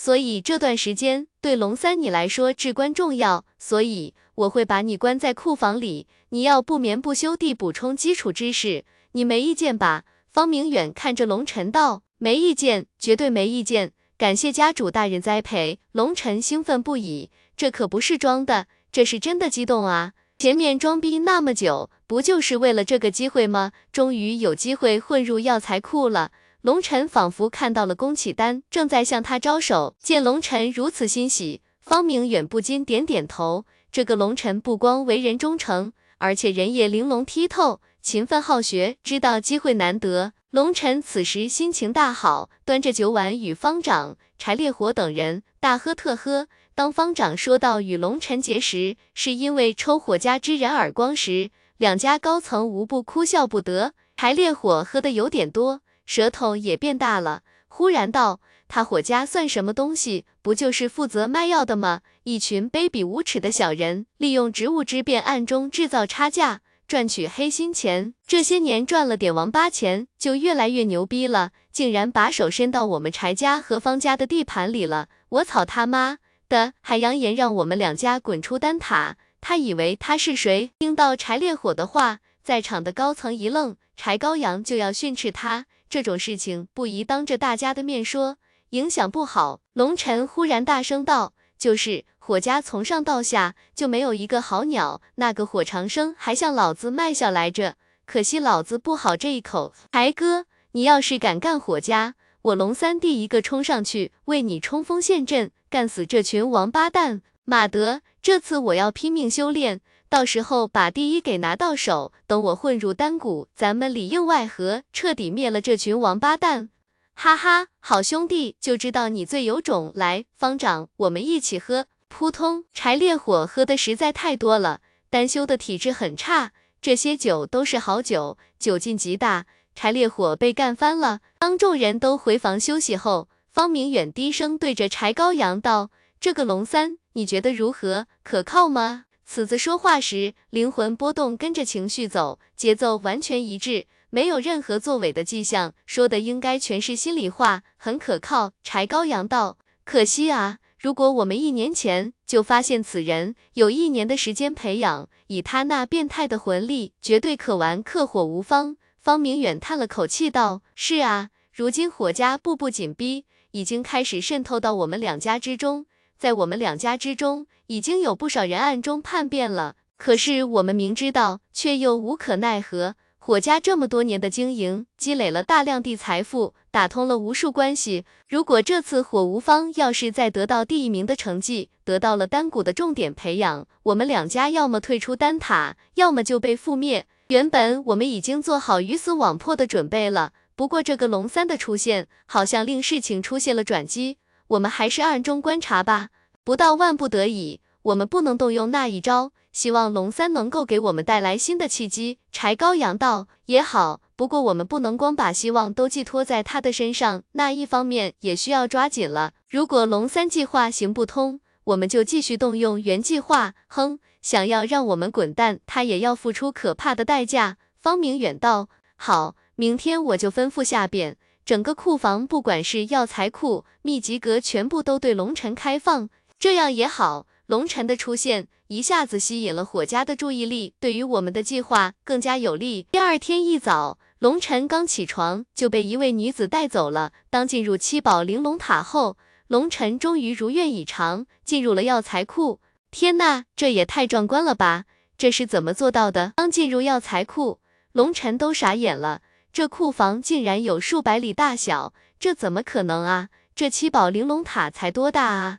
所以这段时间对龙三你来说至关重要。所以我会把你关在库房里，你要不眠不休地补充基础知识，你没意见吧？”方明远看着龙晨道。没意见，绝对没意见。感谢家主大人栽培，龙晨兴奋不已。这可不是装的，这是真的激动啊！前面装逼那么久，不就是为了这个机会吗？终于有机会混入药材库了。龙尘仿佛看到了宫启丹正在向他招手，见龙尘如此欣喜，方明远不禁点点头。这个龙尘不光为人忠诚，而且人也玲珑剔透，勤奋好学，知道机会难得。龙尘此时心情大好，端着酒碗与方长、柴烈火等人大喝特喝。当方长说到与龙尘结识是因为抽火家之人耳光时，两家高层无不哭笑不得。柴烈火喝的有点多，舌头也变大了，忽然道：“他火家算什么东西？不就是负责卖药的吗？一群卑鄙无耻的小人，利用职务之便暗中制造差价。”赚取黑心钱，这些年赚了点王八钱，就越来越牛逼了，竟然把手伸到我们柴家和方家的地盘里了。我操他妈的，还扬言让我们两家滚出丹塔，他以为他是谁？听到柴烈火的话，在场的高层一愣，柴高阳就要训斥他，这种事情不宜当着大家的面说，影响不好。龙尘忽然大声道：“就是。”火家从上到下就没有一个好鸟，那个火长生还向老子卖笑来着，可惜老子不好这一口。柴哥，你要是敢干火家，我龙三第一个冲上去为你冲锋陷阵，干死这群王八蛋！马德，这次我要拼命修炼，到时候把第一给拿到手。等我混入丹谷，咱们里应外合，彻底灭了这群王八蛋！哈哈，好兄弟，就知道你最有种。来，方长，我们一起喝。扑通！柴烈火喝的实在太多了，丹修的体质很差，这些酒都是好酒，酒劲极大。柴烈火被干翻了。当众人都回房休息后，方明远低声对着柴高阳道：“这个龙三，你觉得如何？可靠吗？”此子说话时，灵魂波动跟着情绪走，节奏完全一致，没有任何作伪的迹象，说的应该全是心里话，很可靠。柴高阳道：“可惜啊。”如果我们一年前就发现此人，有一年的时间培养，以他那变态的魂力，绝对可玩克火无方。方明远叹了口气道：“是啊，如今火家步步紧逼，已经开始渗透到我们两家之中，在我们两家之中，已经有不少人暗中叛变了。可是我们明知道，却又无可奈何。”火家这么多年的经营，积累了大量地财富，打通了无数关系。如果这次火无方要是再得到第一名的成绩，得到了丹谷的重点培养，我们两家要么退出丹塔，要么就被覆灭。原本我们已经做好鱼死网破的准备了，不过这个龙三的出现，好像令事情出现了转机。我们还是暗中观察吧，不到万不得已，我们不能动用那一招。希望龙三能够给我们带来新的契机。柴高阳道也好，不过我们不能光把希望都寄托在他的身上，那一方面也需要抓紧了。如果龙三计划行不通，我们就继续动用原计划。哼，想要让我们滚蛋，他也要付出可怕的代价。方明远道：好，明天我就吩咐下边，整个库房，不管是药材库、秘籍阁，全部都对龙尘开放。这样也好，龙尘的出现。一下子吸引了火家的注意力，对于我们的计划更加有利。第二天一早，龙晨刚起床就被一位女子带走了。当进入七宝玲珑塔后，龙晨终于如愿以偿进入了药材库。天呐，这也太壮观了吧！这是怎么做到的？刚进入药材库，龙晨都傻眼了。这库房竟然有数百里大小，这怎么可能啊？这七宝玲珑塔才多大啊？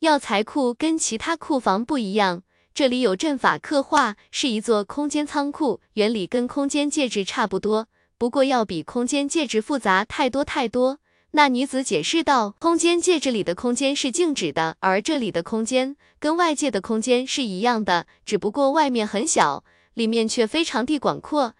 药材库跟其他库房不一样。这里有阵法刻画，是一座空间仓库，原理跟空间戒指差不多，不过要比空间戒指复杂太多太多。那女子解释道，空间戒指里的空间是静止的，而这里的空间跟外界的空间是一样的，只不过外面很小，里面却非常地广阔。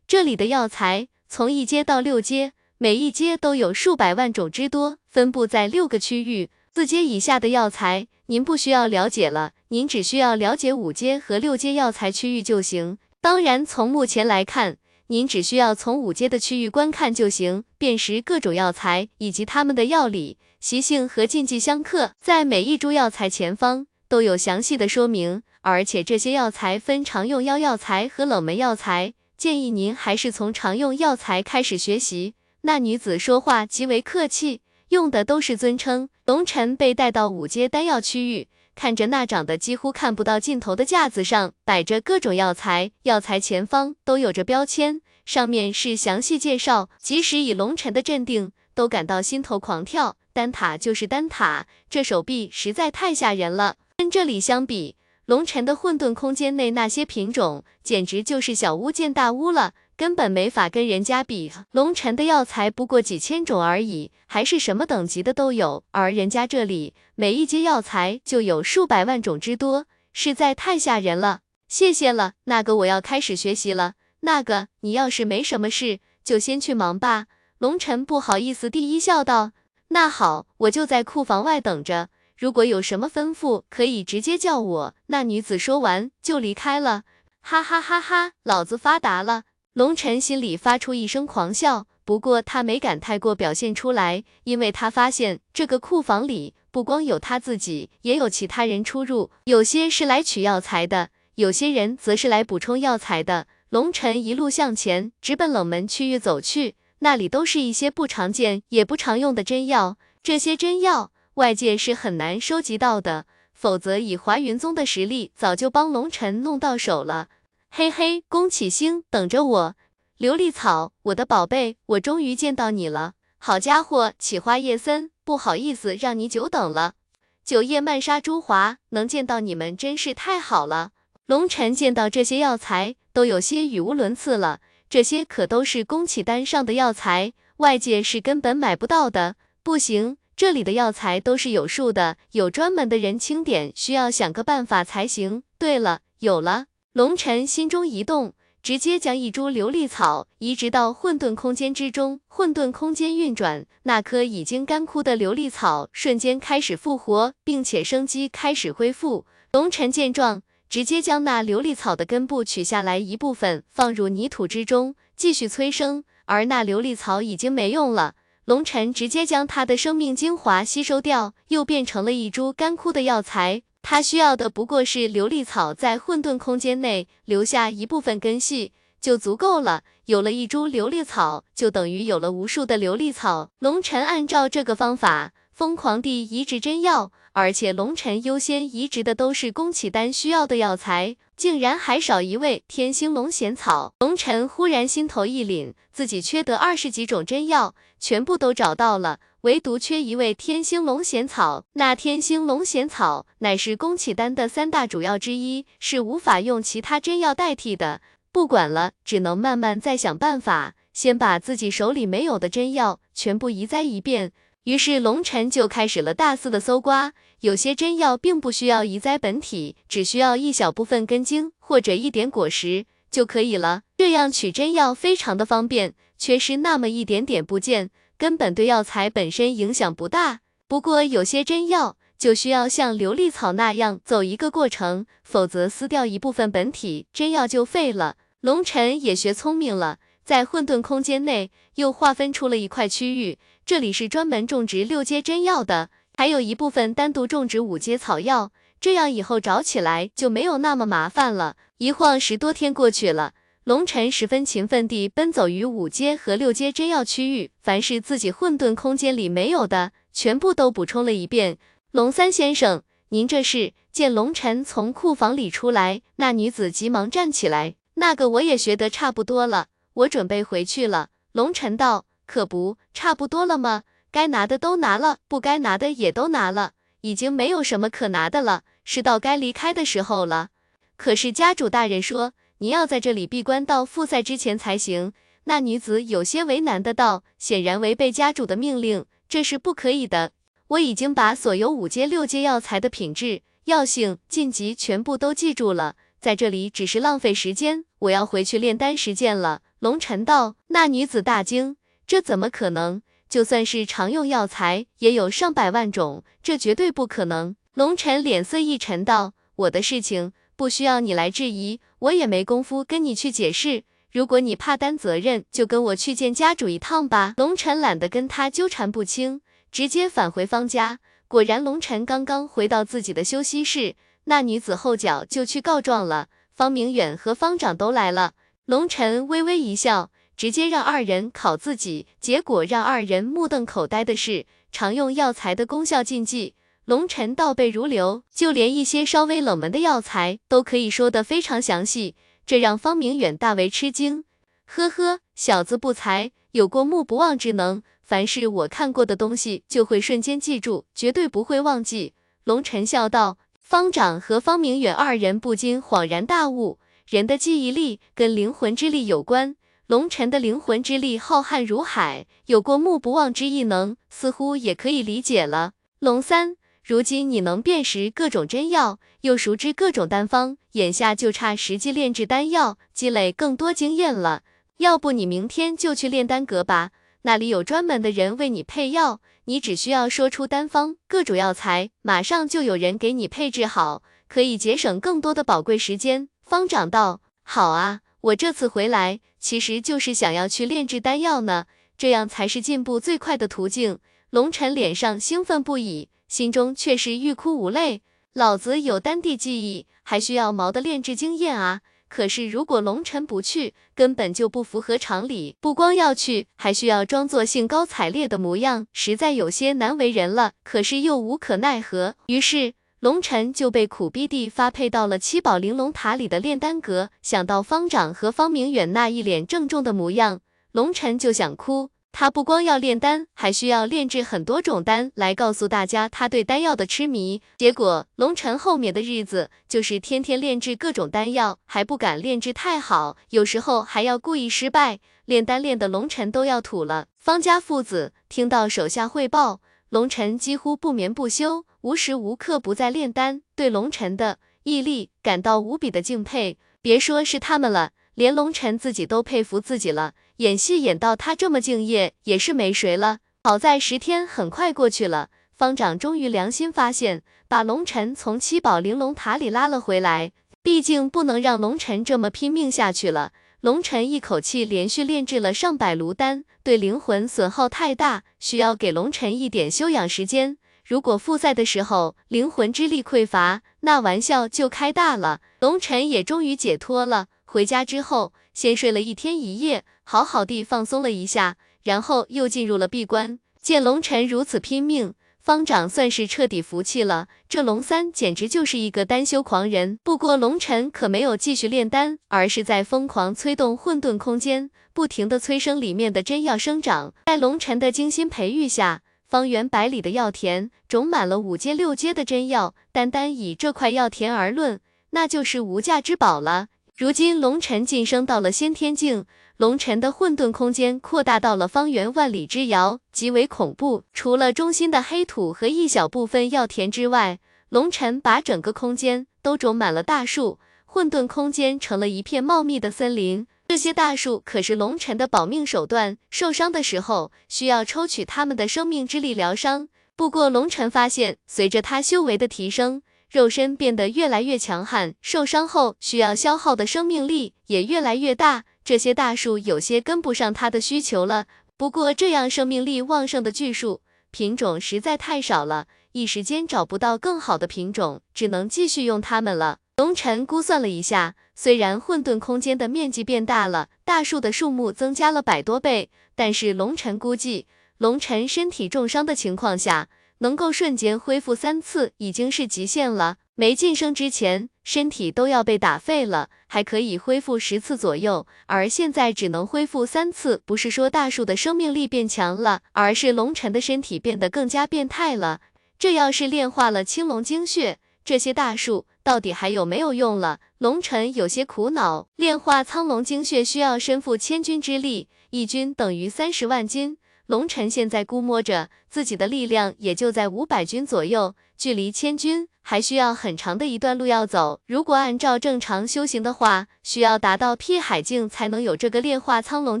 这里的药材从一阶到六阶，每一阶都有数百万种之多，分布在六个区域。四阶以下的药材，您不需要了解了，您只需要了解五阶和六阶药材区域就行。当然，从目前来看，您只需要从五阶的区域观看就行，辨识各种药材以及它们的药理、习性和禁忌相克，在每一株药材前方都有详细的说明。而且这些药材分常用药药材和冷门药材，建议您还是从常用药材开始学习。那女子说话极为客气。用的都是尊称。龙晨被带到五阶丹药区域，看着那长得几乎看不到尽头的架子上摆着各种药材，药材前方都有着标签，上面是详细介绍。即使以龙晨的镇定，都感到心头狂跳。丹塔就是丹塔，这手臂实在太吓人了。跟这里相比，龙晨的混沌空间内那些品种，简直就是小巫见大巫了。根本没法跟人家比，龙尘的药材不过几千种而已，还是什么等级的都有，而人家这里每一阶药材就有数百万种之多，实在太吓人了。谢谢了，那个我要开始学习了。那个你要是没什么事，就先去忙吧。龙尘不好意思地一笑道，那好，我就在库房外等着，如果有什么吩咐，可以直接叫我。那女子说完就离开了，哈哈哈哈，老子发达了。龙晨心里发出一声狂笑，不过他没敢太过表现出来，因为他发现这个库房里不光有他自己，也有其他人出入，有些是来取药材的，有些人则是来补充药材的。龙晨一路向前，直奔冷门区域走去，那里都是一些不常见也不常用的真药，这些真药外界是很难收集到的，否则以华云宗的实力，早就帮龙晨弄到手了。嘿嘿，宫启星，等着我！琉璃草，我的宝贝，我终于见到你了！好家伙，启花叶森，不好意思让你久等了。九叶曼莎珠华，能见到你们真是太好了。龙晨见到这些药材，都有些语无伦次了。这些可都是宫启丹上的药材，外界是根本买不到的。不行，这里的药材都是有数的，有专门的人清点，需要想个办法才行。对了，有了。龙晨心中一动，直接将一株琉璃草移植到混沌空间之中。混沌空间运转，那棵已经干枯的琉璃草瞬间开始复活，并且生机开始恢复。龙晨见状，直接将那琉璃草的根部取下来一部分，放入泥土之中，继续催生。而那琉璃草已经没用了，龙晨直接将他的生命精华吸收掉，又变成了一株干枯的药材。他需要的不过是琉璃草在混沌空间内留下一部分根系就足够了。有了一株琉璃草，就等于有了无数的琉璃草。龙尘按照这个方法疯狂地移植真药，而且龙尘优先移植的都是宫启丹需要的药材，竟然还少一味天星龙涎草。龙尘忽然心头一凛，自己缺得二十几种真药，全部都找到了。唯独缺一味天星龙涎草，那天星龙涎草乃是宫启丹的三大主要之一，是无法用其他真药代替的。不管了，只能慢慢再想办法，先把自己手里没有的真药全部移栽一遍。于是龙尘就开始了大肆的搜刮，有些真药并不需要移栽本体，只需要一小部分根茎或者一点果实。就可以了。这样取真药非常的方便，缺失那么一点点部件，根本对药材本身影响不大。不过有些真药就需要像琉璃草那样走一个过程，否则撕掉一部分本体，真药就废了。龙尘也学聪明了，在混沌空间内又划分出了一块区域，这里是专门种植六阶真药的，还有一部分单独种植五阶草药。这样以后找起来就没有那么麻烦了。一晃十多天过去了，龙尘十分勤奋地奔走于五阶和六阶真药区域，凡是自己混沌空间里没有的，全部都补充了一遍。龙三先生，您这是？见龙尘从库房里出来，那女子急忙站起来。那个我也学得差不多了，我准备回去了。龙尘道：可不，差不多了吗？该拿的都拿了，不该拿的也都拿了，已经没有什么可拿的了。是到该离开的时候了，可是家主大人说你要在这里闭关到复赛之前才行。那女子有些为难的道，显然违背家主的命令，这是不可以的。我已经把所有五阶、六阶药材的品质、药性、晋级全部都记住了，在这里只是浪费时间。我要回去炼丹实践了。龙尘道，那女子大惊，这怎么可能？就算是常用药材，也有上百万种，这绝对不可能。龙尘脸色一沉，道：“我的事情不需要你来质疑，我也没工夫跟你去解释。如果你怕担责任，就跟我去见家主一趟吧。”龙尘懒得跟他纠缠不清，直接返回方家。果然，龙尘刚刚回到自己的休息室，那女子后脚就去告状了。方明远和方长都来了。龙尘微微一笑，直接让二人考自己。结果让二人目瞪口呆的是，常用药材的功效禁忌。龙尘倒背如流，就连一些稍微冷门的药材都可以说得非常详细，这让方明远大为吃惊。呵呵，小子不才，有过目不忘之能，凡是我看过的东西就会瞬间记住，绝对不会忘记。龙尘笑道。方长和方明远二人不禁恍然大悟，人的记忆力跟灵魂之力有关。龙尘的灵魂之力浩瀚如海，有过目不忘之异能，似乎也可以理解了。龙三。如今你能辨识各种真药，又熟知各种丹方，眼下就差实际炼制丹药，积累更多经验了。要不你明天就去炼丹阁吧，那里有专门的人为你配药，你只需要说出丹方、各种药材，马上就有人给你配置好，可以节省更多的宝贵时间。方长道：好啊，我这次回来其实就是想要去炼制丹药呢，这样才是进步最快的途径。龙尘脸上兴奋不已。心中却是欲哭无泪。老子有丹地技艺，还需要毛的炼制经验啊！可是如果龙尘不去，根本就不符合常理。不光要去，还需要装作兴高采烈的模样，实在有些难为人了。可是又无可奈何，于是龙尘就被苦逼地发配到了七宝玲珑塔里的炼丹阁。想到方丈和方明远那一脸郑重的模样，龙尘就想哭。他不光要炼丹，还需要炼制很多种丹来告诉大家他对丹药的痴迷。结果龙尘后面的日子就是天天炼制各种丹药，还不敢炼制太好，有时候还要故意失败，炼丹炼的龙尘都要吐了。方家父子听到手下汇报，龙尘几乎不眠不休，无时无刻不在炼丹，对龙尘的毅力感到无比的敬佩。别说是他们了。连龙尘自己都佩服自己了，演戏演到他这么敬业，也是没谁了。好在十天很快过去了，方丈终于良心发现，把龙尘从七宝玲珑塔里拉了回来。毕竟不能让龙尘这么拼命下去了。龙尘一口气连续炼制了上百炉丹，对灵魂损耗太大，需要给龙尘一点休养时间。如果复赛的时候灵魂之力匮乏，那玩笑就开大了。龙尘也终于解脱了。回家之后，先睡了一天一夜，好好地放松了一下，然后又进入了闭关。见龙尘如此拼命，方丈算是彻底服气了。这龙三简直就是一个单修狂人。不过龙尘可没有继续炼丹，而是在疯狂催动混沌空间，不停的催生里面的真药生长。在龙尘的精心培育下，方圆百里的药田种满了五阶六阶的真药。单单以这块药田而论，那就是无价之宝了。如今龙尘晋升到了先天境，龙尘的混沌空间扩大到了方圆万里之遥，极为恐怖。除了中心的黑土和一小部分药田之外，龙尘把整个空间都种满了大树。混沌空间成了一片茂密的森林。这些大树可是龙尘的保命手段，受伤的时候需要抽取他们的生命之力疗伤。不过龙尘发现，随着他修为的提升，肉身变得越来越强悍，受伤后需要消耗的生命力也越来越大。这些大树有些跟不上他的需求了。不过这样生命力旺盛的巨树品种实在太少了，一时间找不到更好的品种，只能继续用它们了。龙尘估算了一下，虽然混沌空间的面积变大了，大树的数目增加了百多倍，但是龙尘估计，龙尘身体重伤的情况下，能够瞬间恢复三次已经是极限了。没晋升之前，身体都要被打废了，还可以恢复十次左右，而现在只能恢复三次。不是说大树的生命力变强了，而是龙尘的身体变得更加变态了。这要是炼化了青龙精血，这些大树。到底还有没有用了？龙尘有些苦恼。炼化苍龙精血需要身负千钧之力，一钧等于三十万斤。龙尘现在估摸着自己的力量也就在五百钧左右，距离千钧还需要很长的一段路要走。如果按照正常修行的话，需要达到辟海境才能有这个炼化苍龙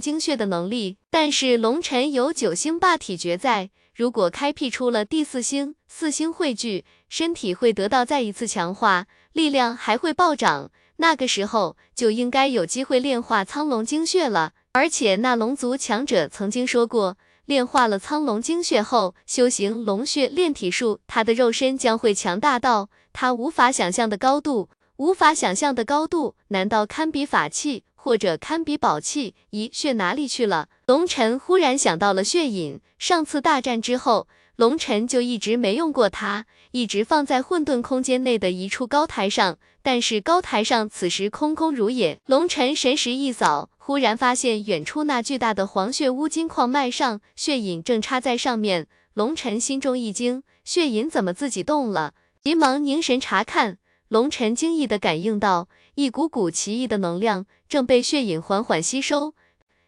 精血的能力。但是龙尘有九星霸体诀在。如果开辟出了第四星，四星汇聚，身体会得到再一次强化，力量还会暴涨，那个时候就应该有机会炼化苍龙精血了。而且那龙族强者曾经说过，炼化了苍龙精血后，修行龙血炼体术，他的肉身将会强大到他无法想象的高度，无法想象的高度，难道堪比法器？或者堪比宝器，咦，血哪里去了？龙尘忽然想到了血影，上次大战之后，龙尘就一直没用过它，一直放在混沌空间内的一处高台上。但是高台上此时空空如也，龙尘神识一扫，忽然发现远处那巨大的黄血乌金矿脉上，血影正插在上面。龙尘心中一惊，血影怎么自己动了？急忙凝神查看，龙尘惊异的感应到。一股股奇异的能量正被血影缓缓吸收，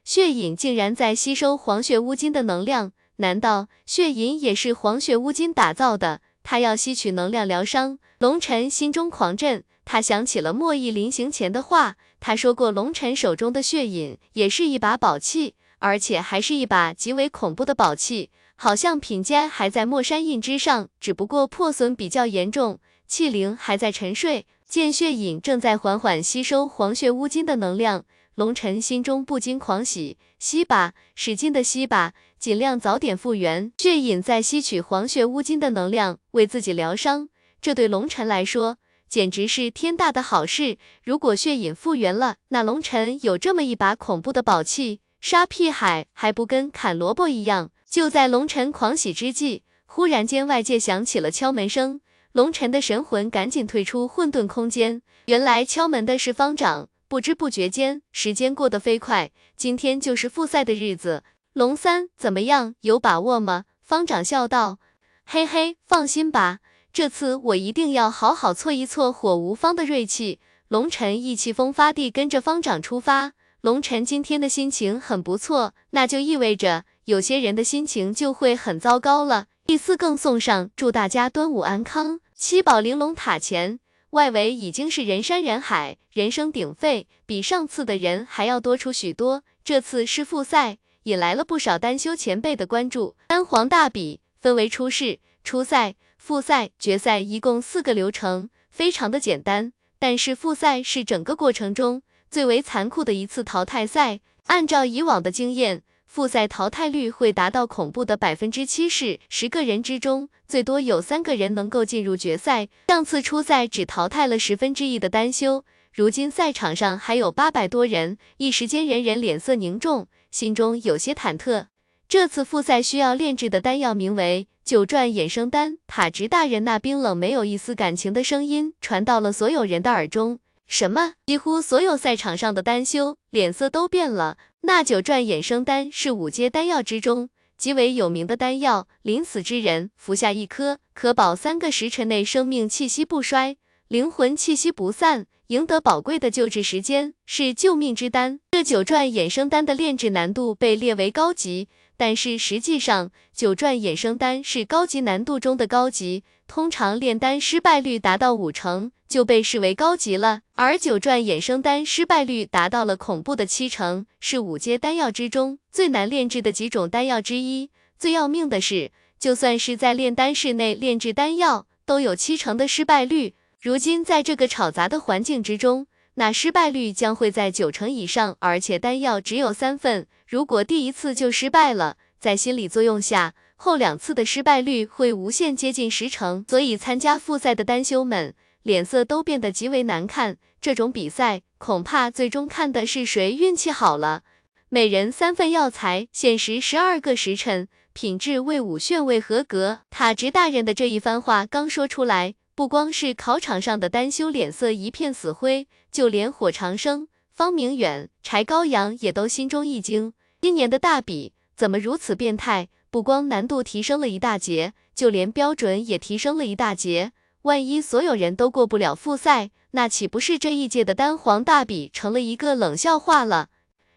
血影竟然在吸收黄血乌金的能量，难道血影也是黄血乌金打造的？他要吸取能量疗伤，龙尘心中狂震，他想起了莫弈临行前的话，他说过龙尘手中的血影也是一把宝器，而且还是一把极为恐怖的宝器，好像品阶还在墨山印之上，只不过破损比较严重，器灵还在沉睡。见血影正在缓缓吸收黄血乌金的能量，龙尘心中不禁狂喜，吸吧，使劲的吸吧，尽量早点复原。血影在吸取黄血乌金的能量，为自己疗伤，这对龙尘来说简直是天大的好事。如果血影复原了，那龙尘有这么一把恐怖的宝器，杀屁海还不跟砍萝卜一样？就在龙尘狂喜之际，忽然间外界响起了敲门声。龙尘的神魂赶紧退出混沌空间，原来敲门的是方丈。不知不觉间，时间过得飞快，今天就是复赛的日子。龙三怎么样？有把握吗？方丈笑道。嘿嘿，放心吧，这次我一定要好好挫一挫火无方的锐气。龙尘意气风发地跟着方丈出发。龙尘今天的心情很不错，那就意味着有些人的心情就会很糟糕了。第四更送上，祝大家端午安康。七宝玲珑塔前，外围已经是人山人海，人声鼎沸，比上次的人还要多出许多。这次是复赛，引来了不少丹修前辈的关注。丹皇大比分为初试、初赛、复赛、决赛，一共四个流程，非常的简单。但是复赛是整个过程中最为残酷的一次淘汰赛。按照以往的经验。复赛淘汰率会达到恐怖的百分之七十，十个人之中最多有三个人能够进入决赛。上次初赛只淘汰了十分之一的单修，如今赛场上还有八百多人，一时间人人脸色凝重，心中有些忐忑。这次复赛需要炼制的丹药名为九转衍生丹。塔直大人那冰冷没有一丝感情的声音传到了所有人的耳中。什么？几乎所有赛场上的丹修脸色都变了。那九转衍生丹是五阶丹药之中极为有名的丹药，临死之人服下一颗，可保三个时辰内生命气息不衰，灵魂气息不散，赢得宝贵的救治时间，是救命之丹。这九转衍生丹的炼制难度被列为高级，但是实际上，九转衍生丹是高级难度中的高级，通常炼丹失败率达到五成就被视为高级了，而九转衍生丹失败率达到了恐怖的七成，是五阶丹药之中最难炼制的几种丹药之一。最要命的是，就算是在炼丹室内炼制丹药，都有七成的失败率。如今在这个吵杂的环境之中，那失败率将会在九成以上，而且丹药只有三份。如果第一次就失败了，在心理作用下，后两次的失败率会无限接近十成。所以参加复赛的丹修们脸色都变得极为难看。这种比赛恐怕最终看的是谁运气好了。每人三份药材，限时十二个时辰，品质为五炫位合格。塔直大人的这一番话刚说出来。不光是考场上的丹修脸色一片死灰，就连火长生、方明远、柴高阳也都心中一惊。今年的大比怎么如此变态？不光难度提升了一大截，就连标准也提升了一大截。万一所有人都过不了复赛，那岂不是这一届的丹皇大比成了一个冷笑话了？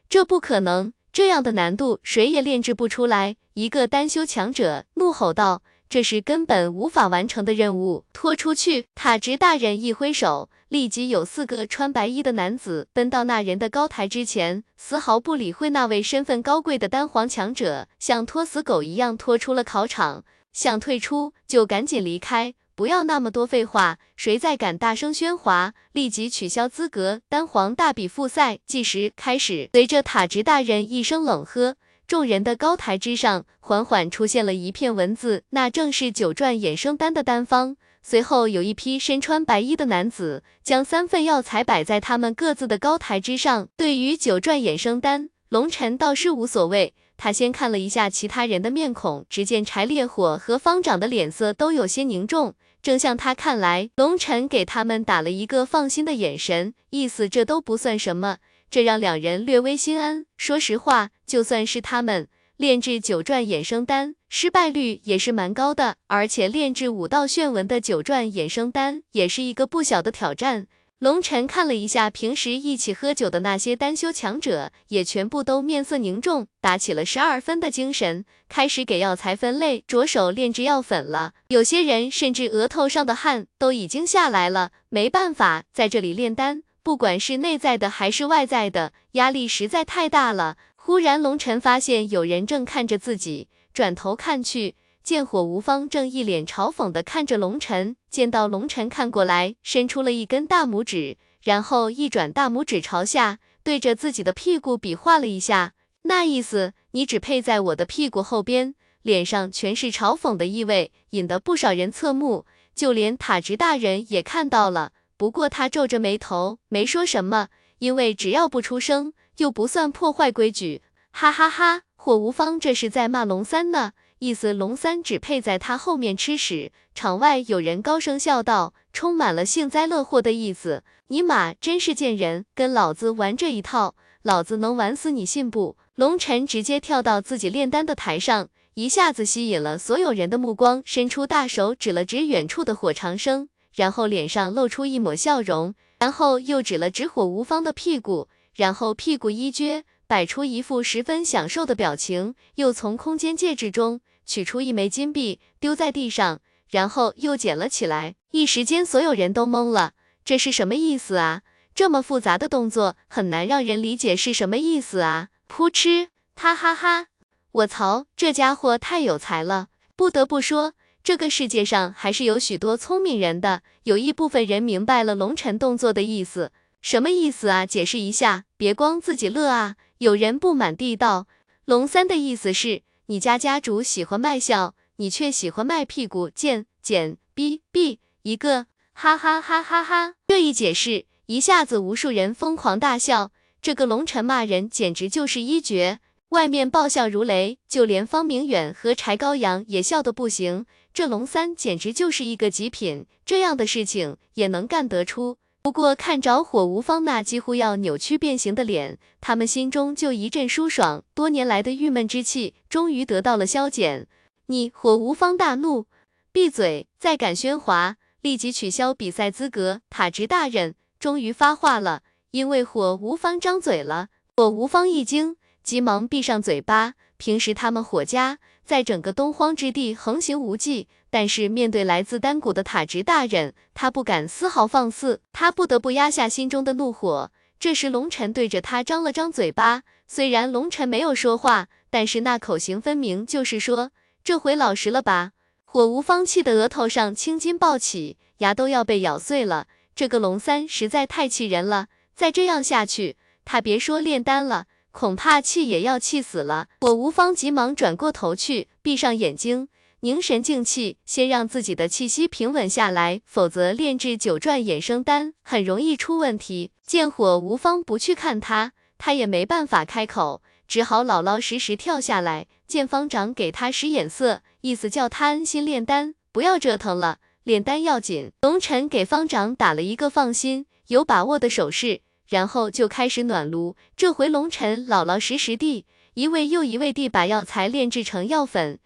这不可能，这样的难度谁也炼制不出来。一个丹修强者怒吼道。这是根本无法完成的任务，拖出去！塔直大人一挥手，立即有四个穿白衣的男子奔到那人的高台之前，丝毫不理会那位身份高贵的丹皇强者，像拖死狗一样拖出了考场。想退出就赶紧离开，不要那么多废话。谁再敢大声喧哗，立即取消资格。丹皇大比复赛计时开始。随着塔直大人一声冷喝。众人的高台之上，缓缓出现了一片文字，那正是九转衍生丹的丹方。随后，有一批身穿白衣的男子，将三份药材摆在他们各自的高台之上。对于九转衍生丹，龙尘倒是无所谓。他先看了一下其他人的面孔，只见柴烈火和方丈的脸色都有些凝重。正像他看来，龙尘给他们打了一个放心的眼神，意思这都不算什么。这让两人略微心安。说实话，就算是他们炼制九转衍生丹，失败率也是蛮高的。而且炼制五道炫纹的九转衍生丹，也是一个不小的挑战。龙尘看了一下平时一起喝酒的那些丹修强者，也全部都面色凝重，打起了十二分的精神，开始给药材分类，着手炼制药粉了。有些人甚至额头上的汗都已经下来了。没办法，在这里炼丹。不管是内在的还是外在的，压力实在太大了。忽然，龙尘发现有人正看着自己，转头看去，见火无方正一脸嘲讽的看着龙尘。见到龙尘看过来，伸出了一根大拇指，然后一转大拇指朝下，对着自己的屁股比划了一下，那意思你只配在我的屁股后边，脸上全是嘲讽的意味，引得不少人侧目，就连塔直大人也看到了。不过他皱着眉头，没说什么，因为只要不出声，又不算破坏规矩。哈哈哈，火无方这是在骂龙三呢，意思龙三只配在他后面吃屎。场外有人高声笑道，充满了幸灾乐祸的意思。尼玛，真是贱人，跟老子玩这一套，老子能玩死你信不？龙尘直接跳到自己炼丹的台上，一下子吸引了所有人的目光，伸出大手指了指远处的火长生。然后脸上露出一抹笑容，然后又指了指火无方的屁股，然后屁股一撅，摆出一副十分享受的表情，又从空间戒指中取出一枚金币丢在地上，然后又捡了起来。一时间，所有人都懵了，这是什么意思啊？这么复杂的动作，很难让人理解是什么意思啊！噗嗤，哈哈哈！我操，这家伙太有才了，不得不说。这个世界上还是有许多聪明人的，有一部分人明白了龙尘动作的意思，什么意思啊？解释一下，别光自己乐啊！有人不满地道，龙三的意思是，你家家主喜欢卖笑，你却喜欢卖屁股，贱贱逼逼一个，哈哈哈哈哈！这一解释，一下子无数人疯狂大笑，这个龙尘骂人简直就是一绝，外面爆笑如雷，就连方明远和柴高阳也笑得不行。这龙三简直就是一个极品，这样的事情也能干得出。不过看着火无方那几乎要扭曲变形的脸，他们心中就一阵舒爽，多年来的郁闷之气终于得到了消减。你火无方大怒，闭嘴！再敢喧哗，立即取消比赛资格。塔直大人终于发话了，因为火无方张嘴了。火无方一惊。急忙闭上嘴巴。平时他们火家在整个东荒之地横行无忌，但是面对来自丹谷的塔直大人，他不敢丝毫放肆，他不得不压下心中的怒火。这时龙尘对着他张了张嘴巴，虽然龙尘没有说话，但是那口型分明就是说，这回老实了吧？火无方气的额头上青筋暴起，牙都要被咬碎了。这个龙三实在太气人了，再这样下去，他别说炼丹了。恐怕气也要气死了。火无方急忙转过头去，闭上眼睛，凝神静气，先让自己的气息平稳下来，否则炼制九转衍生丹很容易出问题。见火无方不去看他，他也没办法开口，只好老老实实跳下来。见方长给他使眼色，意思叫他安心炼丹，不要折腾了，炼丹要紧。龙尘给方长打了一个放心、有把握的手势。然后就开始暖炉，这回龙尘老老实实地一位又一位地把药材炼制成药粉，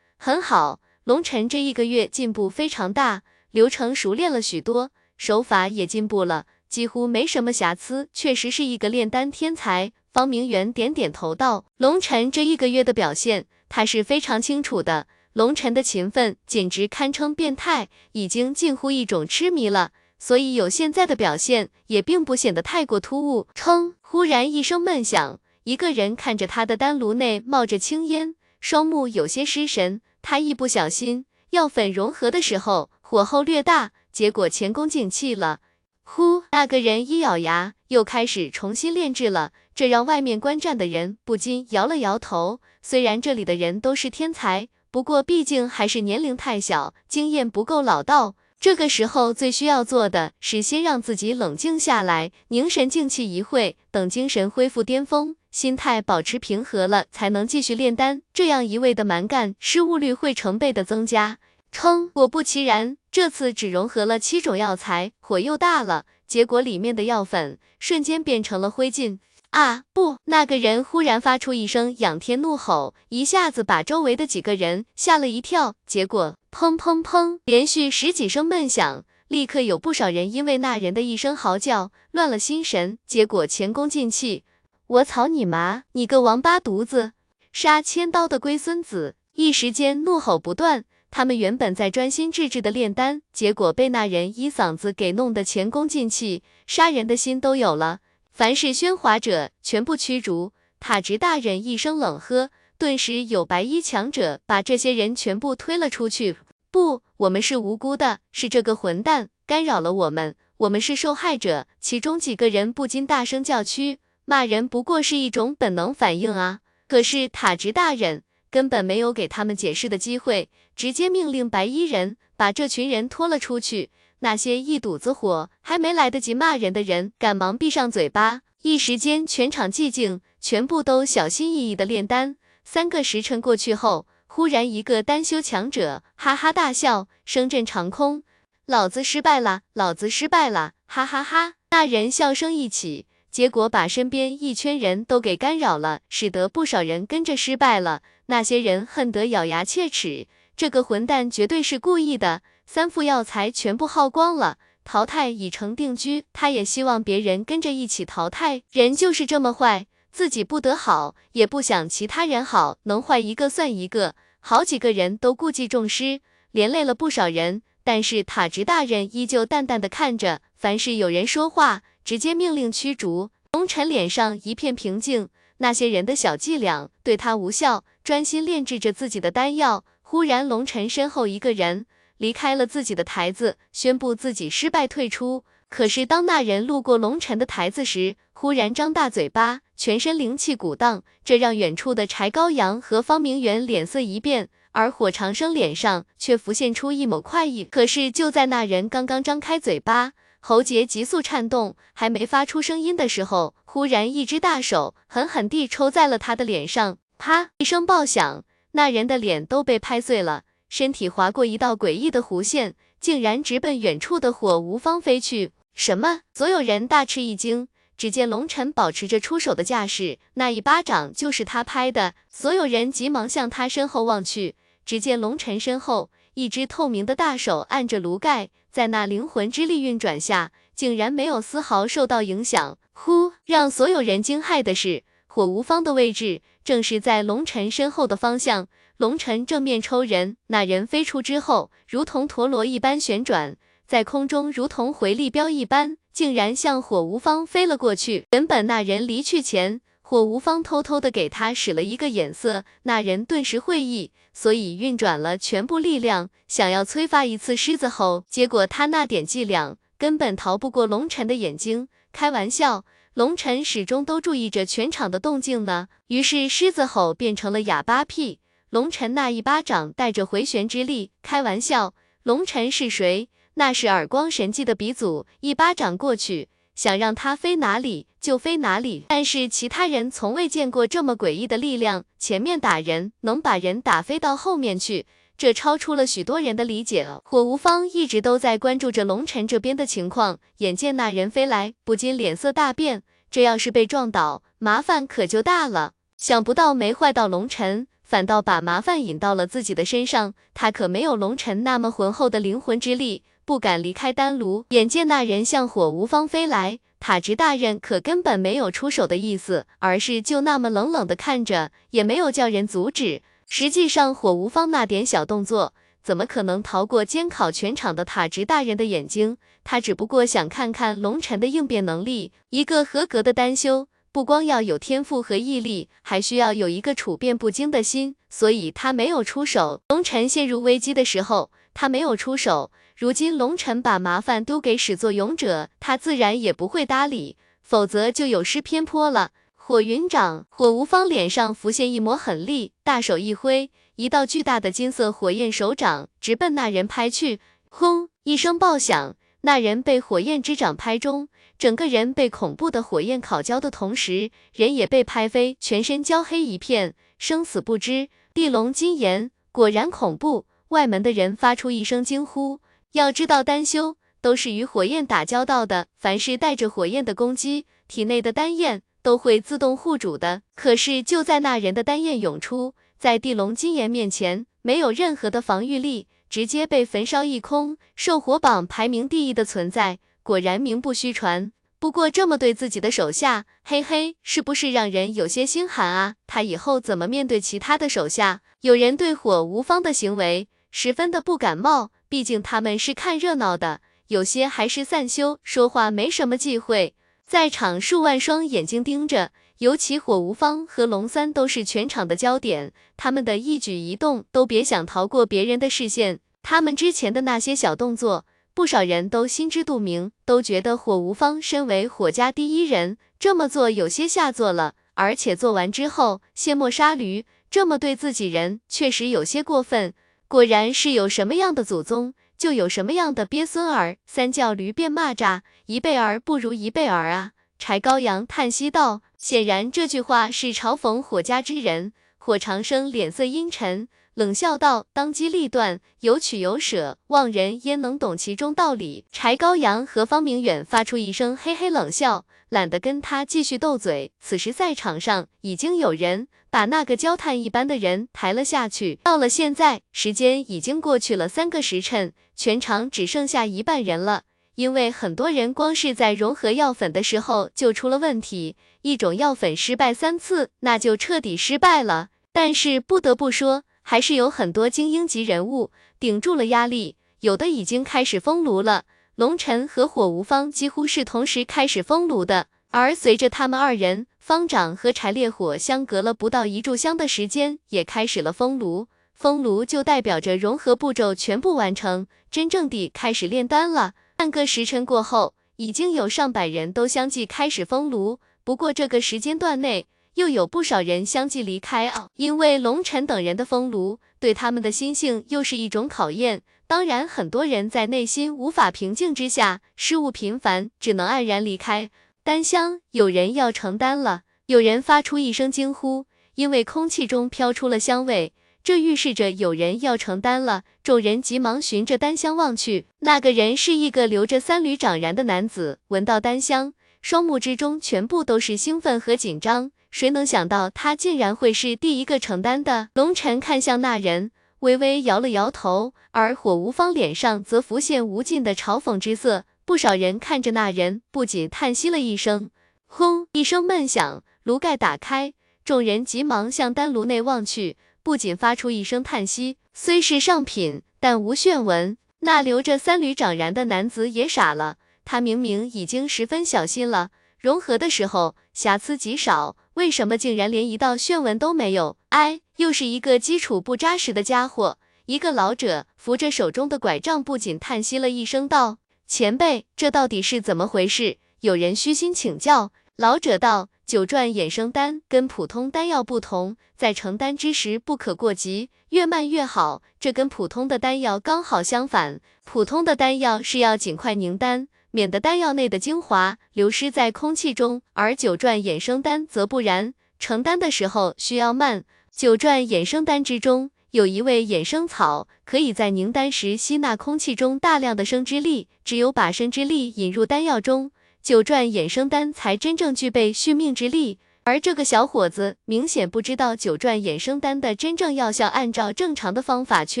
很好。龙尘这一个月进步非常大，流程熟练了许多，手法也进步了，几乎没什么瑕疵，确实是一个炼丹天才。方明远点点头道：“龙尘这一个月的表现，他是非常清楚的。龙尘的勤奋简直堪称变态，已经近乎一种痴迷了。”所以有现在的表现，也并不显得太过突兀。砰！忽然一声闷响，一个人看着他的丹炉内冒着青烟，双目有些失神。他一不小心，药粉融合的时候火候略大，结果前功尽弃了。呼！那个人一咬牙，又开始重新炼制了，这让外面观战的人不禁摇了摇头。虽然这里的人都是天才，不过毕竟还是年龄太小，经验不够老道。这个时候最需要做的是先让自己冷静下来，凝神静气一会，等精神恢复巅峰，心态保持平和了，才能继续炼丹。这样一味的蛮干，失误率会成倍的增加。称，果不其然，这次只融合了七种药材，火又大了，结果里面的药粉瞬间变成了灰烬。啊不！那个人忽然发出一声仰天怒吼，一下子把周围的几个人吓了一跳。结果砰砰砰，连续十几声闷响，立刻有不少人因为那人的一声嚎叫乱了心神，结果前功尽弃。我操你妈！你个王八犊子！杀千刀的龟孙子！一时间怒吼不断。他们原本在专心致志的炼丹，结果被那人一嗓子给弄得前功尽弃，杀人的心都有了。凡是喧哗者，全部驱逐。塔直大人一声冷喝，顿时有白衣强者把这些人全部推了出去。不，我们是无辜的，是这个混蛋干扰了我们，我们是受害者。其中几个人不禁大声叫屈，骂人不过是一种本能反应啊。可是塔直大人根本没有给他们解释的机会，直接命令白衣人把这群人拖了出去。那些一肚子火还没来得及骂人的人，赶忙闭上嘴巴。一时间，全场寂静，全部都小心翼翼的炼丹。三个时辰过去后，忽然一个丹修强者哈哈大笑，声震长空：“老子失败了，老子失败了！”哈哈哈！那人笑声一起，结果把身边一圈人都给干扰了，使得不少人跟着失败了。那些人恨得咬牙切齿，这个混蛋绝对是故意的。三副药材全部耗光了，淘汰已成定局。他也希望别人跟着一起淘汰。人就是这么坏，自己不得好，也不想其他人好，能坏一个算一个。好几个人都故技重施，连累了不少人。但是塔直大人依旧淡淡的看着，凡是有人说话，直接命令驱逐。龙尘脸上一片平静，那些人的小伎俩对他无效，专心炼制着自己的丹药。忽然，龙尘身后一个人。离开了自己的台子，宣布自己失败退出。可是当那人路过龙尘的台子时，忽然张大嘴巴，全身灵气鼓荡，这让远处的柴高阳和方明远脸色一变，而火长生脸上却浮现出一抹快意。可是就在那人刚刚张开嘴巴，喉结急速颤动，还没发出声音的时候，忽然一只大手狠狠地抽在了他的脸上，啪一声爆响，那人的脸都被拍碎了。身体划过一道诡异的弧线，竟然直奔远处的火无方飞去。什么？所有人大吃一惊。只见龙尘保持着出手的架势，那一巴掌就是他拍的。所有人急忙向他身后望去，只见龙尘身后一只透明的大手按着炉盖，在那灵魂之力运转下，竟然没有丝毫受到影响。呼！让所有人惊骇的是。火无方的位置正是在龙尘身后的方向。龙尘正面抽人，那人飞出之后，如同陀螺一般旋转，在空中如同回力镖一般，竟然向火无方飞了过去。原本那人离去前，火无方偷偷的给他使了一个眼色，那人顿时会意，所以运转了全部力量，想要催发一次狮子吼。结果他那点伎俩根本逃不过龙尘的眼睛。开玩笑，龙尘始终都注意着全场的动静呢。于是狮子吼变成了哑巴屁。龙尘那一巴掌带着回旋之力，开玩笑，龙尘是谁？那是耳光神技的鼻祖，一巴掌过去，想让他飞哪里就飞哪里。但是其他人从未见过这么诡异的力量，前面打人能把人打飞到后面去，这超出了许多人的理解。火无方一直都在关注着龙尘这边的情况，眼见那人飞来，不禁脸色大变，这要是被撞倒，麻烦可就大了。想不到没坏到龙尘。反倒把麻烦引到了自己的身上，他可没有龙尘那么浑厚的灵魂之力，不敢离开丹炉。眼见那人向火无方飞来，塔直大人可根本没有出手的意思，而是就那么冷冷的看着，也没有叫人阻止。实际上，火无方那点小动作，怎么可能逃过监考全场的塔直大人的眼睛？他只不过想看看龙尘的应变能力，一个合格的丹修。不光要有天赋和毅力，还需要有一个处变不惊的心，所以他没有出手。龙尘陷入危机的时候，他没有出手。如今龙尘把麻烦丢给始作俑者，他自然也不会搭理，否则就有失偏颇了。火云掌，火无方脸上浮现一抹狠厉，大手一挥，一道巨大的金色火焰手掌直奔那人拍去。轰！一声爆响，那人被火焰之掌拍中。整个人被恐怖的火焰烤焦的同时，人也被拍飞，全身焦黑一片，生死不知。地龙金炎果然恐怖，外门的人发出一声惊呼。要知道，丹修都是与火焰打交道的，凡是带着火焰的攻击，体内的丹焰都会自动护主的。可是就在那人的丹焰涌出，在地龙金炎面前，没有任何的防御力，直接被焚烧一空。兽火榜排名第一的存在。果然名不虚传，不过这么对自己的手下，嘿嘿，是不是让人有些心寒啊？他以后怎么面对其他的手下？有人对火无方的行为十分的不感冒，毕竟他们是看热闹的，有些还是散修，说话没什么忌讳。在场数万双眼睛盯着，尤其火无方和龙三都是全场的焦点，他们的一举一动都别想逃过别人的视线。他们之前的那些小动作。不少人都心知肚明，都觉得火无方身为火家第一人，这么做有些下作了，而且做完之后卸磨杀驴，这么对自己人确实有些过分。果然是有什么样的祖宗，就有什么样的鳖孙儿，三叫驴变蚂蚱，一辈儿不如一辈儿啊！柴高阳叹息道，显然这句话是嘲讽火家之人。火长生脸色阴沉。冷笑道：“当机立断，有取有舍，望人焉能懂其中道理？”柴高阳和方明远发出一声嘿嘿冷笑，懒得跟他继续斗嘴。此时赛场上已经有人把那个焦炭一般的人抬了下去。到了现在，时间已经过去了三个时辰，全场只剩下一半人了。因为很多人光是在融合药粉的时候就出了问题，一种药粉失败三次，那就彻底失败了。但是不得不说。还是有很多精英级人物顶住了压力，有的已经开始封炉了。龙尘和火无方几乎是同时开始封炉的，而随着他们二人，方丈和柴烈火相隔了不到一炷香的时间，也开始了封炉。封炉就代表着融合步骤全部完成，真正地开始炼丹了。半个时辰过后，已经有上百人都相继开始封炉。不过这个时间段内，又有不少人相继离开啊，因为龙尘等人的封炉对他们的心性又是一种考验。当然，很多人在内心无法平静之下，失误频繁，只能黯然离开。丹香，有人要承担了，有人发出一声惊呼，因为空气中飘出了香味，这预示着有人要承担了。众人急忙循着丹香望去，那个人是一个留着三缕长髯的男子，闻到丹香，双目之中全部都是兴奋和紧张。谁能想到他竟然会是第一个承担的？龙尘看向那人，微微摇了摇头，而火无方脸上则浮现无尽的嘲讽之色。不少人看着那人，不仅叹息了一声。轰！一声闷响，炉盖打开，众人急忙向丹炉内望去，不仅发出一声叹息，虽是上品，但无炫纹。那留着三缕长髯的男子也傻了，他明明已经十分小心了，融合的时候瑕疵极少，为什么竟然连一道炫纹都没有？哎，又是一个基础不扎实的家伙。一个老者扶着手中的拐杖，不仅叹息了一声，道：“前辈，这到底是怎么回事？”有人虚心请教。老者道：“九转衍生丹跟普通丹药不同，在成丹之时不可过急，越慢越好。这跟普通的丹药刚好相反。普通的丹药是要尽快凝丹，免得丹药内的精华流失在空气中；而九转衍生丹则不然，成丹的时候需要慢。九转衍生丹之中有一味衍生草，可以在凝丹时吸纳空气中大量的生之力，只有把生之力引入丹药中。”九转衍生丹才真正具备续命之力，而这个小伙子明显不知道九转衍生丹的真正药效，按照正常的方法去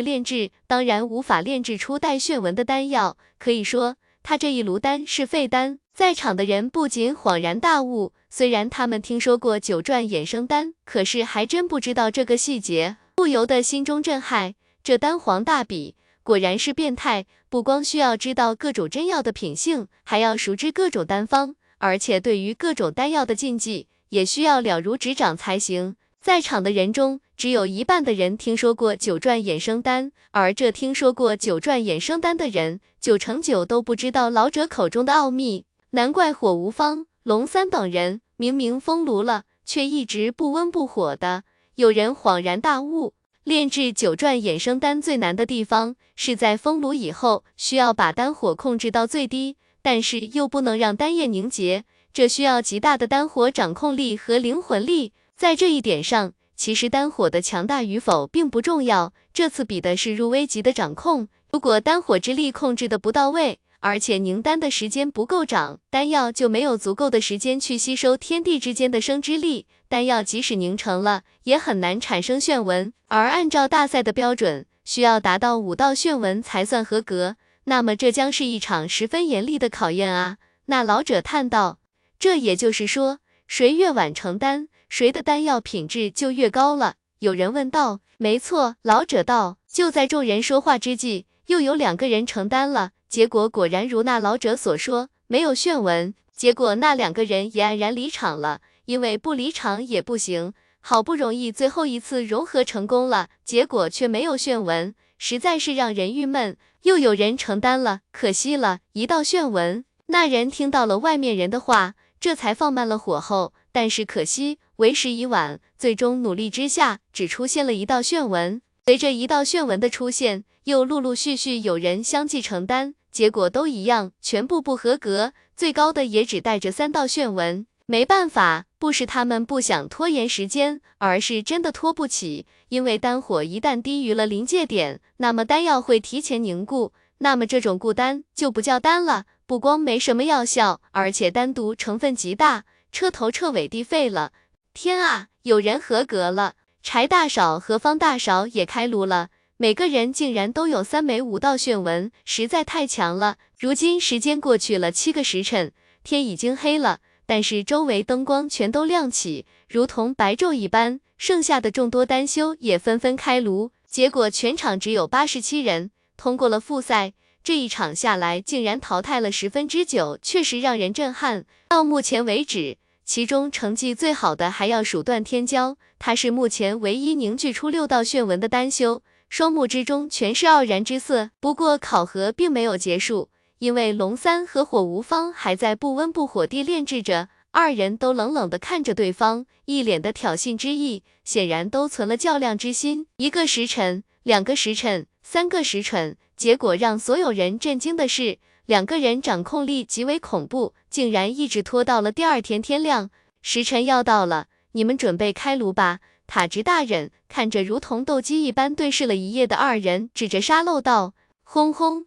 炼制，当然无法炼制出带血纹的丹药。可以说，他这一炉丹是废丹。在场的人不仅恍然大悟，虽然他们听说过九转衍生丹，可是还真不知道这个细节，不由得心中震撼。这丹皇大比。果然是变态，不光需要知道各种真药的品性，还要熟知各种丹方，而且对于各种丹药的禁忌，也需要了如指掌才行。在场的人中，只有一半的人听说过九转衍生丹，而这听说过九转衍生丹的人，九成九都不知道老者口中的奥秘。难怪火无方、龙三等人明明封炉了，却一直不温不火的。有人恍然大悟。炼制九转衍生丹最难的地方是在封炉以后，需要把丹火控制到最低，但是又不能让丹液凝结，这需要极大的丹火掌控力和灵魂力。在这一点上，其实丹火的强大与否并不重要，这次比的是入微级的掌控。如果丹火之力控制的不到位，而且凝丹的时间不够长，丹药就没有足够的时间去吸收天地之间的生之力，丹药即使凝成了，也很难产生炫纹。而按照大赛的标准，需要达到五道炫纹才算合格，那么这将是一场十分严厉的考验啊！那老者叹道：“这也就是说，谁越晚成丹，谁的丹药品质就越高了。”有人问道：“没错。”老者道。就在众人说话之际，又有两个人成丹了。结果果然如那老者所说，没有炫纹。结果那两个人也黯然离场了，因为不离场也不行。好不容易最后一次融合成功了，结果却没有炫纹，实在是让人郁闷。又有人成丹了，可惜了一道炫纹。那人听到了外面人的话，这才放慢了火候。但是可惜为时已晚，最终努力之下，只出现了一道炫纹。随着一道炫纹的出现，又陆陆续续有人相继成丹。结果都一样，全部不合格，最高的也只带着三道炫纹。没办法，不是他们不想拖延时间，而是真的拖不起。因为丹火一旦低于了临界点，那么丹药会提前凝固，那么这种固丹就不叫丹了。不光没什么药效，而且丹毒成分极大，彻头彻尾地废了。天啊，有人合格了！柴大嫂和方大嫂也开炉了。每个人竟然都有三枚五道炫纹，实在太强了。如今时间过去了七个时辰，天已经黑了，但是周围灯光全都亮起，如同白昼一般。剩下的众多丹修也纷纷开炉，结果全场只有八十七人通过了复赛。这一场下来，竟然淘汰了十分之九，确实让人震撼。到目前为止，其中成绩最好的还要数段天骄，他是目前唯一凝聚出六道炫纹的丹修。双目之中全是傲然之色。不过考核并没有结束，因为龙三和火无方还在不温不火地炼制着，二人都冷冷地看着对方，一脸的挑衅之意，显然都存了较量之心。一个时辰，两个时辰，三个时辰，结果让所有人震惊的是，两个人掌控力极为恐怖，竟然一直拖到了第二天天亮。时辰要到了，你们准备开炉吧。塔直大人看着如同斗鸡一般对视了一夜的二人，指着沙漏道：“轰轰！”